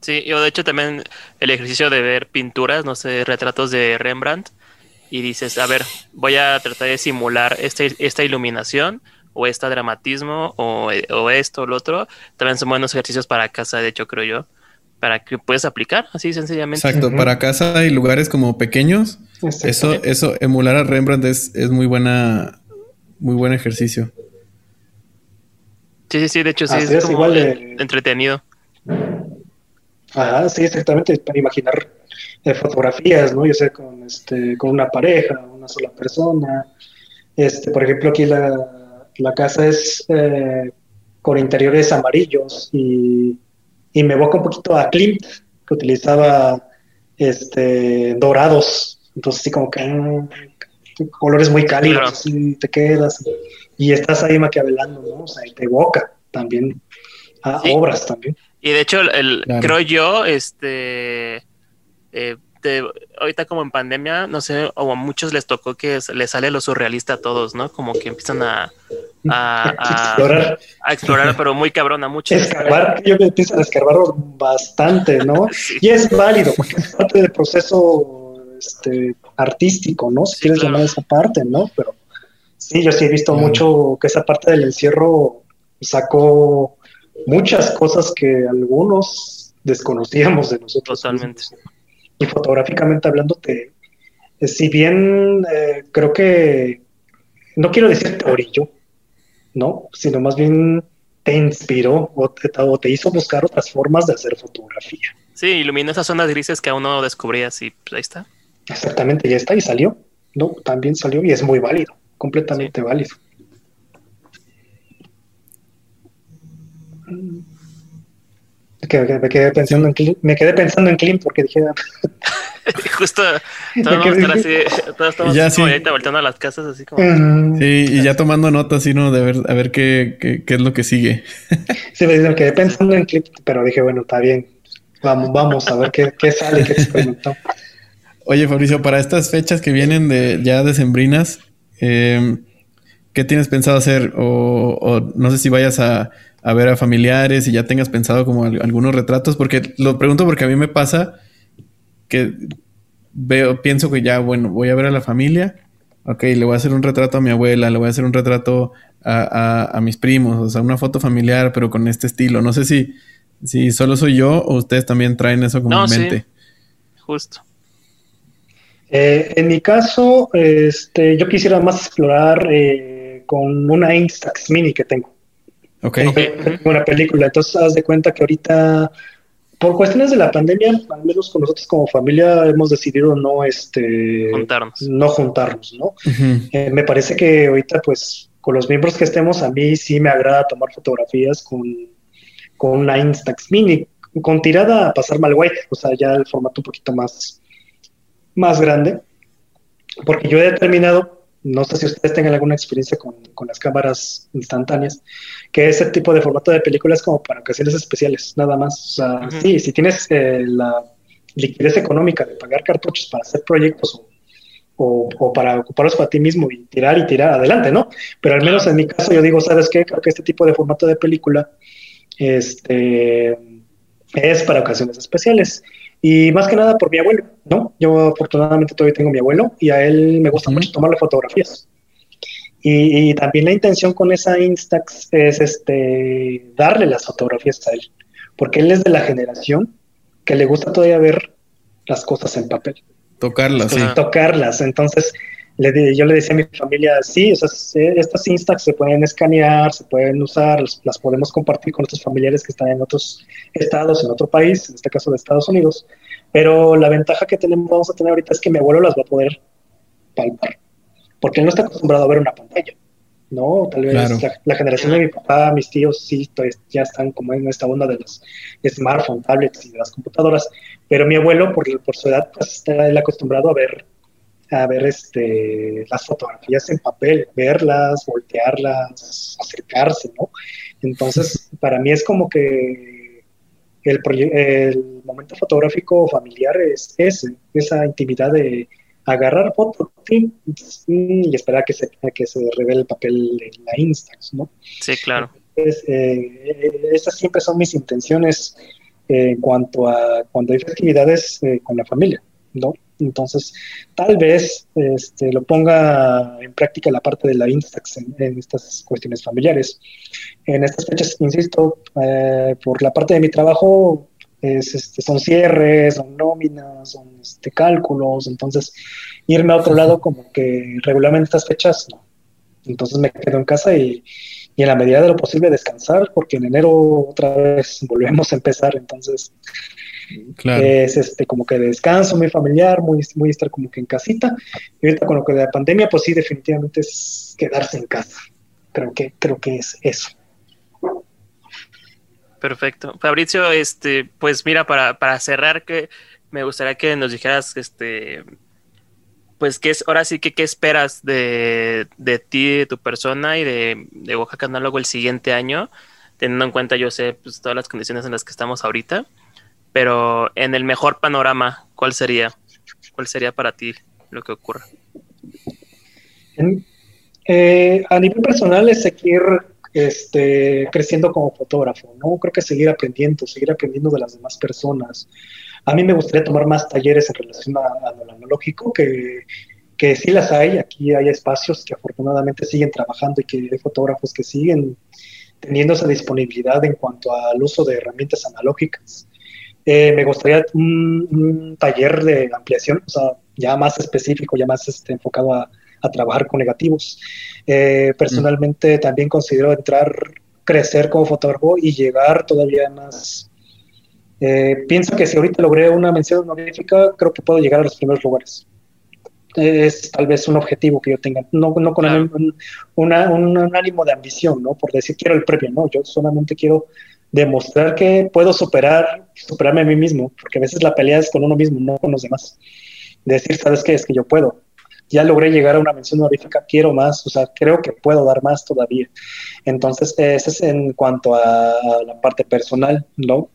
Sí, yo de hecho también el ejercicio de ver pinturas, no sé, retratos de Rembrandt, y dices, a ver, voy a tratar de simular este, esta iluminación o este dramatismo o, o esto o lo otro, también son buenos ejercicios para casa, de hecho, creo yo, para que puedas aplicar así sencillamente. Exacto, para casa y lugares como pequeños, eso, eso, emular a Rembrandt es, es muy buena, muy buen ejercicio. Sí, sí, sí, de hecho sí, es, igual de... entretenido. Ah, sí, exactamente, para imaginar eh, fotografías, ¿no? Yo sé, con, este, con una pareja, una sola persona. Este, por ejemplo, aquí la, la casa es eh, con interiores amarillos y, y me evoca un poquito a Klimt, que utilizaba este, dorados. Entonces, sí, como que mm, colores muy cálidos, y te quedas y estás ahí maquiavelando, ¿no? O sea, y te evoca también a obras también. Y de hecho, el, creo yo, este, eh, ahorita como en pandemia, no sé, o a muchos les tocó que les sale lo surrealista a todos, ¿no? Como que empiezan a, a, explorar. a explorar, pero muy cabrón a muchos. Escarbar, yo empiezan a escarbar bastante, ¿no? Y es válido, porque es parte del proceso este, artístico, ¿no? Si quieres llamar esa parte, ¿no? Pero Sí, yo sí he visto mucho que esa parte del encierro sacó muchas cosas que algunos desconocíamos de nosotros. Totalmente. Y fotográficamente hablando, si bien eh, creo que, no quiero decir te orillo, ¿no? Sino más bien te inspiró o te, o te hizo buscar otras formas de hacer fotografía. Sí, iluminó esas zonas grises que aún no descubrías y pues ahí está. Exactamente, ya está y salió. No, también salió y es muy válido, completamente válido. Me quedé pensando en Clint, me quedé pensando en Clint porque dije justo todos vamos a estar así, todos estamos ya, sí. ahorita volteando a las casas así como sí, y ya tomando notas así, ¿no? De ver, a ver qué, qué, qué es lo que sigue. sí, me quedé pensando en Clint, pero dije, bueno, está bien. Vamos, vamos a ver qué, qué sale, qué experimentó. Oye, Fabricio, para estas fechas que vienen de ya decembrinas, eh, ¿qué tienes pensado hacer? O, o, no sé si vayas a, a, ver a familiares y ya tengas pensado como algunos retratos, porque lo pregunto porque a mí me pasa que veo, pienso que ya, bueno, voy a ver a la familia, ok, le voy a hacer un retrato a mi abuela, le voy a hacer un retrato a, a, a mis primos, o sea, una foto familiar, pero con este estilo. No sé si, si solo soy yo o ustedes también traen eso como en mente. Sí. Justo. Eh, en mi caso, este, yo quisiera más explorar eh, con una Instax Mini que tengo. Ok. Una película. Entonces, haz de cuenta que ahorita, por cuestiones de la pandemia, al menos con nosotros como familia, hemos decidido no, este, juntarnos. No juntarnos, ¿no? Uh -huh. eh, me parece que ahorita, pues, con los miembros que estemos, a mí sí me agrada tomar fotografías con, con una Instax Mini, con tirada a pasar mal white, o sea, ya el formato un poquito más más grande, porque yo he determinado, no sé si ustedes tengan alguna experiencia con, con, las cámaras instantáneas, que ese tipo de formato de película es como para ocasiones especiales, nada más. O sea, uh -huh. sí, si tienes eh, la liquidez económica de pagar cartuchos para hacer proyectos o, o, o, para ocuparlos para ti mismo y tirar y tirar adelante, ¿no? Pero al menos en mi caso yo digo, ¿sabes qué? Creo que este tipo de formato de película este, es para ocasiones especiales. Y más que nada por mi abuelo, ¿no? Yo afortunadamente todavía tengo mi abuelo y a él me gusta uh -huh. mucho tomarle fotografías. Y, y, también la intención con esa Instax es este, darle las fotografías a él, porque él es de la generación que le gusta todavía ver las cosas en papel. Tocarlas, sí. Tocarlas. Entonces, le, yo le decía a mi familia, sí, esas, estas Instax se pueden escanear, se pueden usar, las, las, podemos compartir con nuestros familiares que están en otros estados, en otro país, en este caso de Estados Unidos, pero la ventaja que tenemos, vamos a tener ahorita es que mi abuelo las va a poder palpar, porque él no está acostumbrado a ver una pantalla, ¿no? Tal vez claro. la, la, generación de mi papá, mis tíos, sí, ya están como en esta onda de los smartphones, tablets y de las computadoras, pero mi abuelo, por, por su edad, pues está él acostumbrado a ver a ver este, las fotografías en papel, verlas, voltearlas, acercarse, ¿no? Entonces, para mí es como que el, el momento fotográfico familiar es ese, esa intimidad de agarrar fotos y esperar que se, que se revele el papel en la Instax, ¿no? Sí, claro. Entonces, eh, esas siempre son mis intenciones eh, en cuanto a cuando hay festividades eh, con la familia, ¿no? Entonces, tal vez este, lo ponga en práctica la parte de la Instax en, en estas cuestiones familiares. En estas fechas, insisto, eh, por la parte de mi trabajo, es, este, son cierres, son nóminas, son este, cálculos, entonces irme a otro lado como que regularmente estas fechas no. Entonces me quedo en casa y, y en la medida de lo posible descansar, porque en enero otra vez volvemos a empezar, entonces Claro. Es este como que descanso muy familiar, muy, muy estar como que en casita. Y ahorita con lo que de la pandemia, pues sí, definitivamente es quedarse en casa. Creo que, creo que es eso. Perfecto. Fabricio, este, pues mira, para, para cerrar, que me gustaría que nos dijeras, este, pues qué es, ahora sí que qué esperas de, de ti, de tu persona y de, de Oaxaca Análogo el siguiente año, teniendo en cuenta, yo sé, pues todas las condiciones en las que estamos ahorita pero en el mejor panorama, ¿cuál sería? ¿Cuál sería para ti lo que ocurra? Eh, a nivel personal es seguir este, creciendo como fotógrafo, ¿no? Creo que seguir aprendiendo, seguir aprendiendo de las demás personas. A mí me gustaría tomar más talleres en relación a, lo analógico, que, que sí las hay, aquí hay espacios que afortunadamente siguen trabajando y que hay fotógrafos que siguen teniendo esa disponibilidad en cuanto al uso de herramientas analógicas. Eh, me gustaría un, taller de ampliación, o sea, ya más específico, ya más este, enfocado a, a, trabajar con negativos. Eh, personalmente también considero entrar crecer como fotógrafo y llegar todavía más. Eh, pienso que si ahorita logré una mención honorífica, creo que puedo llegar a los primeros lugares. Es tal vez un objetivo que yo tenga, no, no con un, un, ánimo de ambición, ¿no? Por decir quiero el premio, no, yo solamente quiero demostrar que puedo superar, superarme a mí mismo, porque a veces la pelea es con uno mismo, no con los demás. Decir, ¿sabes qué? Es que yo puedo ya logré llegar a una mención honorífica, quiero más, o sea, creo que puedo dar más todavía. Entonces, ese es en cuanto a la parte personal, ¿no?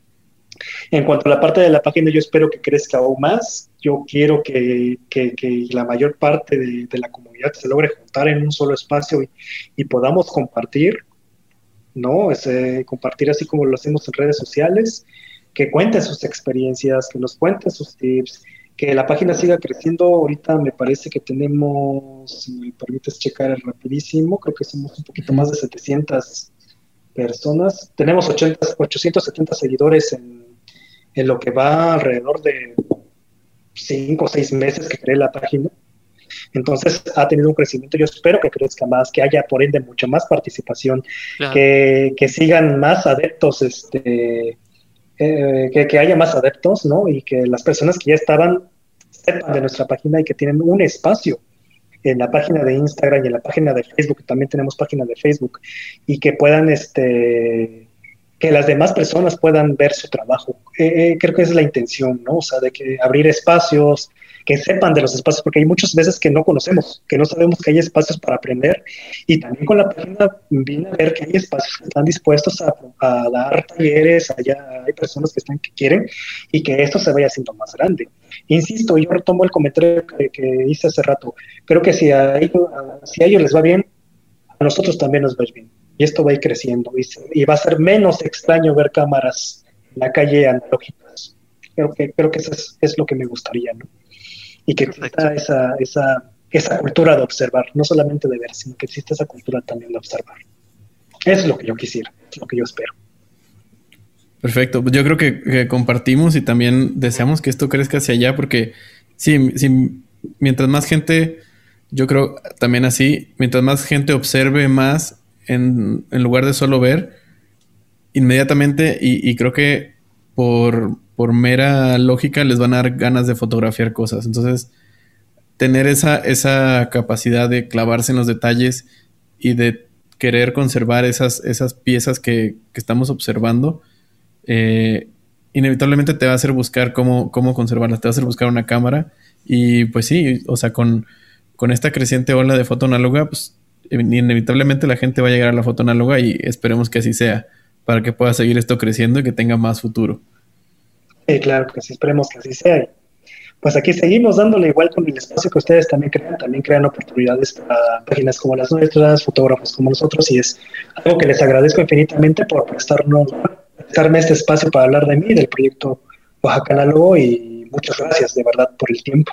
En cuanto a la parte de la página, yo espero que crezca aún más. Yo quiero que, que, la mayor parte de, la comunidad se logre juntar en un solo espacio y, podamos compartir, ¿no? Ese, compartir así como lo hacemos en redes sociales, que cuenten sus experiencias, que nos cuenten sus tips, que la página siga creciendo. Ahorita me parece que tenemos, si me permites checar rapidísimo, creo que somos un poquito más de 700 personas. Tenemos 80, 870 seguidores en, en lo que va alrededor de 5 o 6 meses que creé la página. Entonces ha tenido un crecimiento, yo espero que crezca más, que haya por ende mucha más participación, que, que, sigan más adeptos este, eh, que, haya más adeptos, ¿no? Y que las personas que ya estaban sepan de nuestra página y que tienen un espacio en la página de Instagram y en la página de Facebook, también tenemos página de Facebook, y que puedan, este, que las demás personas puedan ver su trabajo. Eh, eh, creo que esa es la intención, ¿no? O sea, de que abrir espacios, que sepan de los espacios, porque hay muchas veces que no conocemos, que no sabemos que hay espacios para aprender. Y también con la página vine a ver que hay espacios que están dispuestos a, dar talleres, allá hay personas que están que quieren y que esto se vaya haciendo más grande. Insisto, yo retomo el comentario que, hice hace rato. Creo que si a, ellos, si a ellos les va bien, a nosotros también nos va bien. Y esto va a ir creciendo y, va a ser menos extraño ver cámaras en la calle analógicas. Creo que, creo que eso es, es lo que me gustaría, ¿no? y que exista esa, esa, esa cultura de observar, no solamente de ver, sino que exista esa cultura también de observar. Eso es lo que yo quisiera, es lo que yo espero. Perfecto, yo creo que, compartimos y también deseamos que esto crezca hacia allá porque sí, sí, mientras más gente, yo creo también así, mientras más gente observe más en, lugar de solo ver, inmediatamente, y, creo que por, por mera lógica les van a dar ganas de fotografiar cosas. Entonces, tener esa, esa capacidad de clavarse en los detalles y de querer conservar esas, esas piezas que, estamos observando, eh, inevitablemente te va a hacer buscar cómo, cómo conservarlas, te va a hacer buscar una cámara. Y pues sí, o sea, con, con esta creciente ola de foto análoga, pues inevitablemente la gente va a llegar a la foto análoga y esperemos que así sea, para que pueda seguir esto creciendo y que tenga más futuro. Sí, claro que sí, esperemos que así sea. Pues aquí seguimos dándole igual con el espacio que ustedes también crean, también crean oportunidades para páginas como las nuestras, fotógrafos como nosotros, y es algo que les agradezco infinitamente por prestarnos, prestarme este espacio para hablar de mí, del proyecto Oaxaca Análogo, y muchas gracias de verdad por el tiempo.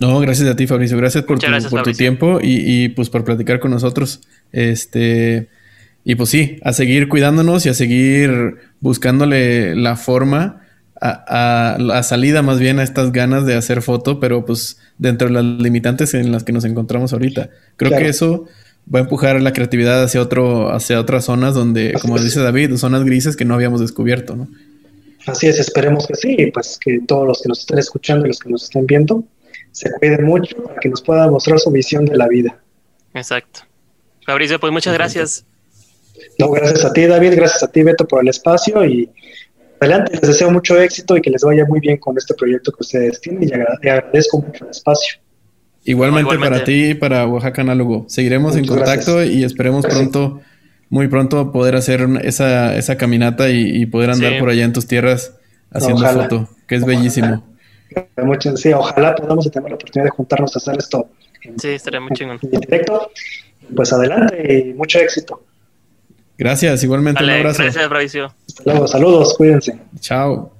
No, gracias a ti, Fabricio. Gracias por, tu, por tu tiempo y, y, pues por platicar con nosotros. Este, y pues sí, a seguir cuidándonos y a seguir buscándole la forma a, la salida más bien a estas ganas de hacer foto, pero pues dentro de las limitantes en las que nos encontramos ahorita. Creo que eso va a empujar la creatividad hacia otro, hacia otras zonas donde, como dice David, zonas grises que no habíamos descubierto, ¿no? Así es, esperemos que sí, pues que todos los que nos estén escuchando y los que nos estén viendo se cuiden mucho para que nos puedan mostrar su visión de la vida. Exacto. Fabricio, pues muchas gracias. No, gracias a ti, David, gracias a ti, Beto, por el espacio y adelante, les deseo mucho éxito y que les vaya muy bien con este proyecto que ustedes tienen y agradezco mucho el espacio. Igualmente, para ti y para Oaxaca Análogo. Seguiremos en contacto y esperemos pronto, muy pronto, poder hacer esa, esa caminata y, poder andar por allá en tus tierras haciendo foto, que es bellísimo. Sí, ojalá podamos tener la oportunidad de juntarnos a hacer esto. sí, estaría muy chingón. En directo. Pues adelante y mucho éxito. Gracias, igualmente un abrazo. Gracias, Bravicio. Hasta luego, saludos, cuídense. Chao.